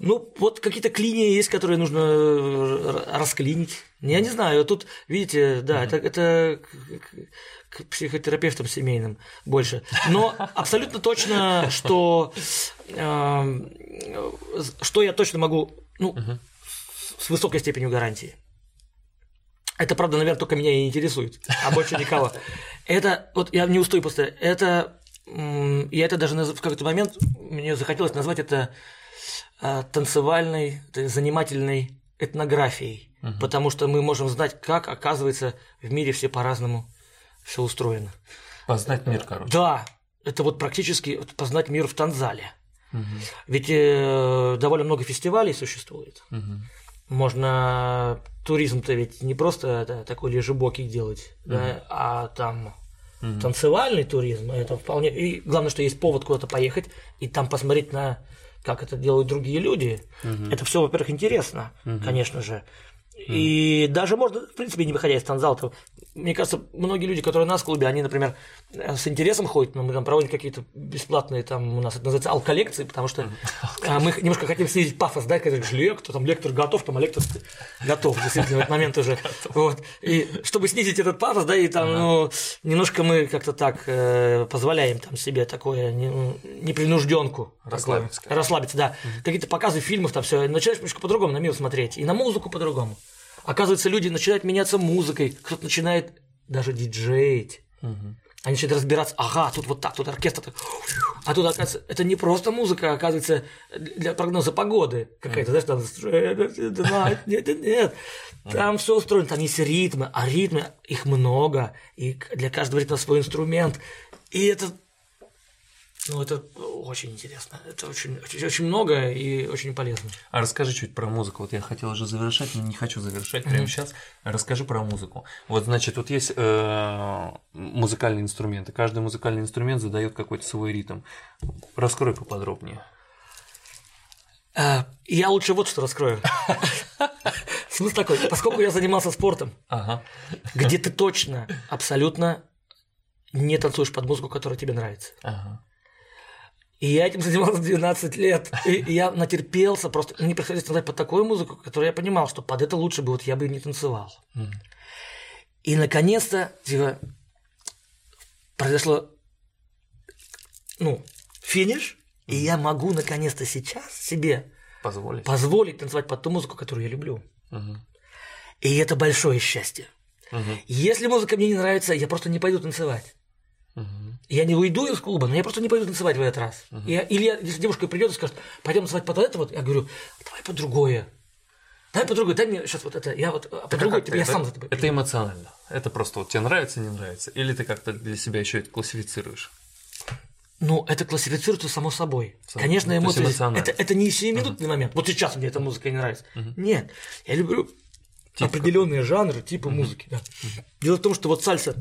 Ну, вот какие-то клинии есть, которые нужно э, расклинить. Я не знаю, тут, видите, да, это, это к психотерапевтам семейным больше. Но абсолютно точно, что, э, что я точно могу, ну, mm-hmm с высокой степенью гарантии. Это, правда, наверное, только меня и интересует, а больше никого. Это, вот я не устаю просто, это, я это даже в какой-то момент, мне захотелось назвать это а, танцевальной, занимательной этнографией, угу. потому что мы можем знать, как, оказывается, в мире все по-разному все устроено. Познать мир, короче. Да, это вот практически познать мир в Танзале. Угу. Ведь э, довольно много фестивалей существует. Угу. Можно туризм-то ведь не просто да, такой лежебокий делать, mm-hmm. да, а там mm-hmm. танцевальный туризм, это вполне. И главное, что есть повод куда-то поехать и там посмотреть на как это делают другие люди. Mm-hmm. Это все, во-первых, интересно, mm-hmm. конечно же. И даже можно, в принципе, не выходя из танцзала, мне кажется, многие люди, которые у нас в клубе, они, например, э, с интересом ходят, но мы там проводим какие-то бесплатные, там у нас это называется алколекции, потому что а, мы немножко хотим снизить пафос, да, когда говоришь, лектор, там лектор готов, там а лектор готов, действительно, в этот момент уже. Вот. И чтобы снизить этот пафос, да, и там, ну, немножко мы как-то так э, позволяем там себе такое не, ну, непринужденку. Расслабиться. Расслабиться, да. Какие-то показы фильмов, там все, начинаешь немножко по-другому на мир смотреть, и на музыку по-другому. Оказывается, люди начинают меняться музыкой, кто-то начинает даже диджеить. Угу. Они начинают разбираться, ага, тут вот так, тут оркестр. Так. А тут, оказывается, это не просто музыка, а, оказывается, для прогноза погоды какая-то, знаешь, там... Нет, нет, нет. Там все устроено, там есть ритмы, а ритмы, их много, и для каждого ритма свой инструмент. И это ну, это очень интересно. Это очень, очень, очень много и очень полезно. А расскажи чуть про музыку. Вот я хотел уже завершать, но не хочу завершать прямо mm-hmm. сейчас. Расскажи про музыку. Вот, значит, вот есть э, музыкальные инструменты. Каждый музыкальный инструмент задает какой-то свой ритм. Раскрой поподробнее. А, я лучше вот что раскрою. Смысл такой, поскольку я занимался спортом, где ты точно, абсолютно не танцуешь под музыку, которая тебе нравится. И я этим занимался 12 лет. И я натерпелся, просто мне приходилось танцевать под такую музыку, которую я понимал, что под это лучше бы вот я бы не танцевал. Mm. И наконец-то, типа, произошло, ну, финиш, mm. и я могу наконец-то сейчас себе позволить, позволить танцевать под ту музыку, которую я люблю. Mm-hmm. И это большое счастье. Mm-hmm. Если музыка мне не нравится, я просто не пойду танцевать. Угу. Я не уйду из клуба, но я просто не пойду танцевать в этот раз. Угу. Я, или я, если девушка придет и скажет, пойдем танцевать под это вот, я говорю, давай под другое. Дай по другой, дай мне сейчас вот это, я вот а по другой, тебе я сам за тобой. Это эмоционально. Это просто вот тебе нравится, не нравится. Или ты как-то для себя еще это классифицируешь? Ну, это классифицируется само собой. Сам, Конечно, эмоции. Это, это не 7-минутный uh-huh. момент. Вот сейчас мне эта музыка не нравится. Uh-huh. Нет. Я люблю Тип определенные жанры, типы uh-huh. музыки. Да. Uh-huh. Дело в том, что вот сальса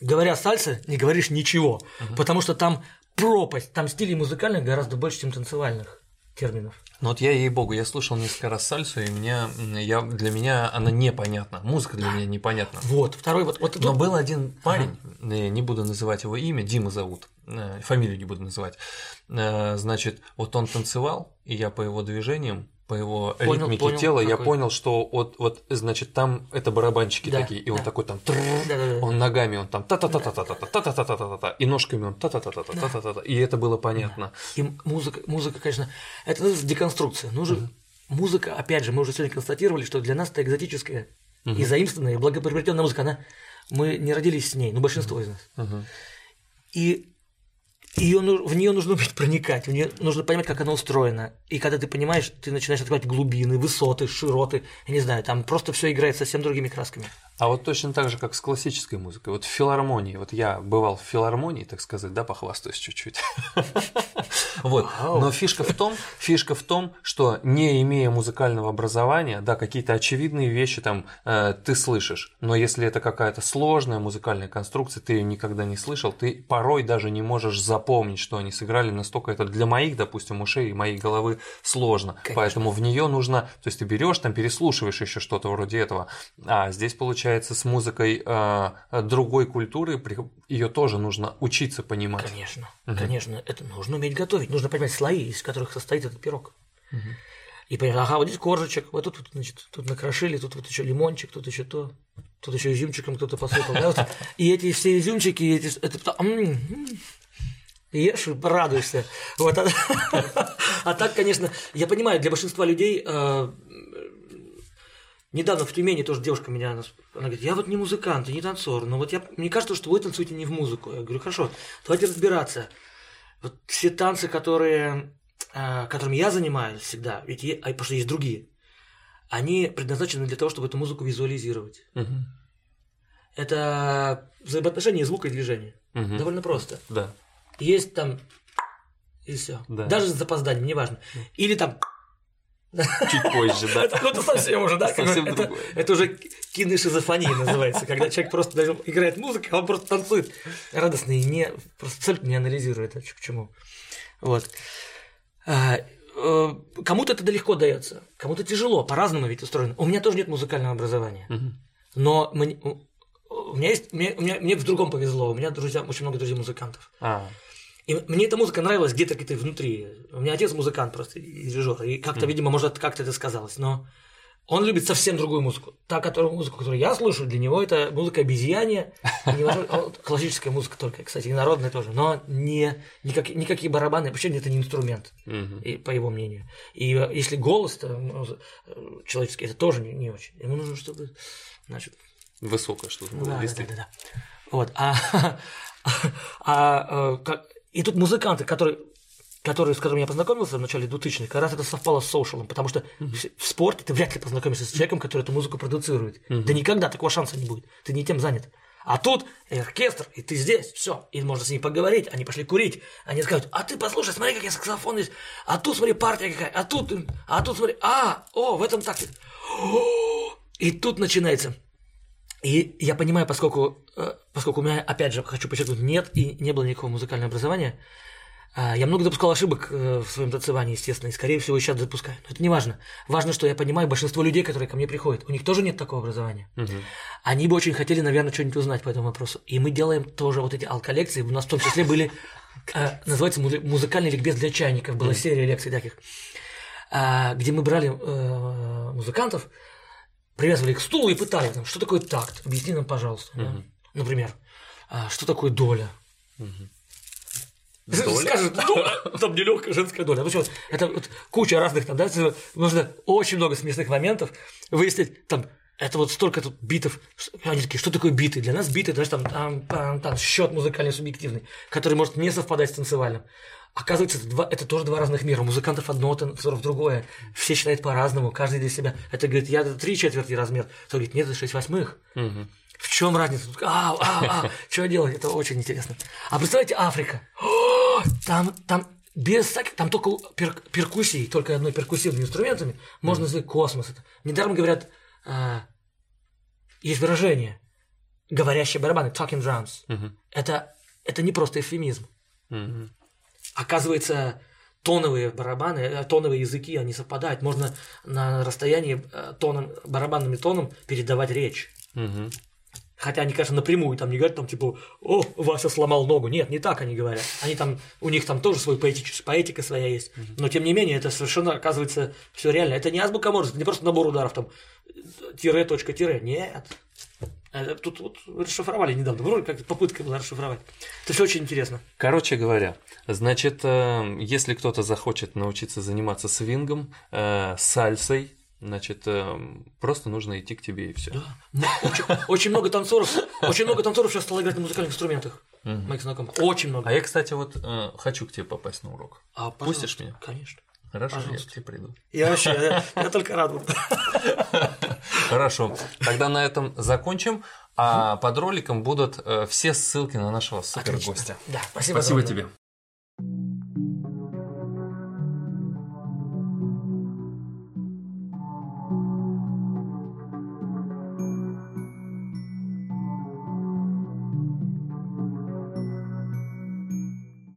говоря сальса, не говоришь ничего, угу. потому что там пропасть, там стилей музыкальных гораздо больше, чем танцевальных терминов. Ну вот я, ей-богу, я слушал несколько раз сальсу, и меня, я, для меня она непонятна. Музыка для меня непонятна. Вот, второй вот. вот Но был один парень, ага. не буду называть его имя, Дима зовут, э, фамилию не буду называть. Э, значит, вот он танцевал, и я по его движениям по его понял, ритмике понял, тела, какой. я понял, что вот, вот, значит, там это барабанчики да, такие, и да. он такой там, да, да, да, он ногами, он там та та та та та та та та та та та та и ножками он та та та та та та та та и это было понятно. И музыка, музыка, конечно, это деконструкция. Нужно угу. музыка, опять же, мы уже сегодня констатировали, что для нас это экзотическая угу. и заимствованная, и благоприобретенная музыка, она, мы не родились с ней, ну большинство из нас. Угу. И ее, в нее нужно уметь проникать, в нее нужно понимать, как она устроена. И когда ты понимаешь, ты начинаешь открывать глубины, высоты, широты, я не знаю, там просто все играет совсем другими красками. А вот точно так же, как с классической музыкой. Вот в филармонии, вот я бывал в филармонии, так сказать, да, похвастаюсь чуть-чуть. Вот. Но фишка в том, фишка в том, что не имея музыкального образования, да, какие-то очевидные вещи там э, ты слышишь, но если это какая-то сложная музыкальная конструкция, ты ее никогда не слышал, ты порой даже не можешь запомнить, что они сыграли, настолько это для моих, допустим, ушей и моей головы сложно. Поэтому в нее нужно, то есть ты берешь там, переслушиваешь еще что-то вроде этого, а здесь получается получается, с музыкой э, другой культуры, ее тоже нужно учиться понимать. Конечно, угу. конечно, это нужно уметь готовить, нужно понимать слои, из которых состоит этот пирог. Угу. И понять, ага, вот здесь коржичек, вот тут, значит, тут накрошили, тут вот еще лимончик, тут еще то, тут еще изюмчиком кто-то посыпал. Да, вот. И эти все изюмчики, эти, это, ешь и радуешься. Вот. А так, конечно, я понимаю, для большинства людей э, Недавно в Тюмени тоже девушка меня, она говорит, я вот не музыкант, и не танцор, но вот я, мне кажется, что вы танцуете не в музыку. Я говорю, хорошо, давайте разбираться. Вот все танцы, которые, э, которыми я занимаюсь всегда, ведь я, потому что есть другие, они предназначены для того, чтобы эту музыку визуализировать. Угу. Это взаимоотношения звука и движения. Угу. Довольно просто. Да. Есть там и все. Да. Даже с запозданием, неважно. Или там Чуть позже, да. Это, ну, это совсем уже, да? Совсем это, другое. это уже киношизофония называется, когда человек просто даже играет музыку, а он просто танцует радостно и не, просто абсолютно не анализирует, это к чему. Вот. А, э, кому-то это легко дается, кому-то тяжело, по-разному ведь устроено. У меня тоже нет музыкального образования, но мне, у меня есть, мне, мне, мне в другом повезло, у меня друзья, очень много друзей музыкантов. А. И мне эта музыка нравилась где-то где-то внутри. У меня отец музыкант просто, и дирижер, и как-то, mm. видимо, может, как-то это сказалось, но он любит совсем другую музыку. Та которую, музыку, которую я слушаю, для него это музыка обезьяния, классическая музыка только, кстати, и народная тоже, но не, никак, никакие барабаны, вообще это не инструмент, и, по его мнению. И если голос то, человеческий, это тоже не, не очень. Ему нужно, чтобы, значит... Высокое что-то было, да, да, да, да. Вот, а, а, а, и тут музыканты, которые который, с которым я познакомился в начале 2000-х, как раз это совпало с соушалом, потому что mm-hmm. в спорте ты вряд ли познакомишься с человеком, который эту музыку продуцирует. Mm-hmm. Да никогда такого шанса не будет. Ты не тем занят. А тут оркестр, и ты здесь, все, и можно с ними поговорить, они пошли курить, они скажут, а ты послушай, смотри, как я саксофон здесь, а тут смотри, партия какая, а тут, а тут смотри, а, о, в этом такте. И тут начинается. И я понимаю, поскольку, э, поскольку у меня, опять же, хочу подчеркнуть, нет и не было никакого музыкального образования, а, я много допускал ошибок э, в своем танцевании, естественно, и, скорее всего, сейчас допускаю. Но это не важно. Важно, что я понимаю, большинство людей, которые ко мне приходят, у них тоже нет такого образования. Угу. Они бы очень хотели, наверное, что-нибудь узнать по этому вопросу. И мы делаем тоже вот эти алколекции. У нас в том числе были, э, называется музыкальный ликбез для чайников. Была серия лекций таких, а, где мы брали музыкантов, привязывали к стулу и пытали там, что такое такт. Объясни нам, пожалуйста. Например, а, что такое доля. Доля? Скажет, доля, там нелегкая женская доля. Ну, это вот куча разных там, да, нужно очень много смешных моментов выяснить, там, это вот столько тут битов. Они такие, что такое биты? Для нас биты, даже там, там, там, там счет музыкальный субъективный, который может не совпадать с танцевальным. Оказывается, это, два, это тоже два разных мира. Музыкантов одно, танцоров другое. Все считают по-разному, каждый для себя. Это говорит, я это три четверти размер. Кто говорит, нет, это шесть восьмых. Угу. В чем разница? А, а, а, что делать? Это очень интересно. А представляете, Африка. О, там, там без всяких, там только пер, перкуссии, только одной перкуссивными инструментами можно назвать космос. Это. Недаром говорят, а, есть выражение, говорящие барабаны, talking drums. Uh-huh. Это, это не просто эвфемизм. Uh-huh. Оказывается, тоновые барабаны, э, тоновые языки, они совпадают. Можно на расстоянии э, тоном, барабанным тоном передавать речь. Uh-huh. Хотя они, конечно, напрямую там не говорят, там, типа, о, Вася сломал ногу. Нет, не так они говорят. Они там, у них там тоже свой поэтический, поэтика своя есть. Но, тем не менее, это совершенно, оказывается, все реально. Это не азбука Морзе, это не просто набор ударов, там, тире, точка, тире. Нет. Это, тут вот расшифровали недавно. Вроде как попытка была расшифровать. Это все очень интересно. Короче говоря, значит, э, если кто-то захочет научиться заниматься свингом, э, сальсой, Значит, просто нужно идти к тебе и все. Да. Очень, очень много танцоров, очень много танцоров сейчас стало играть на музыкальных инструментах. Угу. Моих знакомых. Очень много. А я, кстати, вот э, хочу к тебе попасть на урок. А, Пустишь меня? Конечно. Хорошо, Пожалуйста. я к тебе приду. Я вообще, я, я только рад. Хорошо. Тогда на этом закончим. А под роликом будут э, все ссылки на нашего супер гостя. Да, спасибо. Спасибо тебе.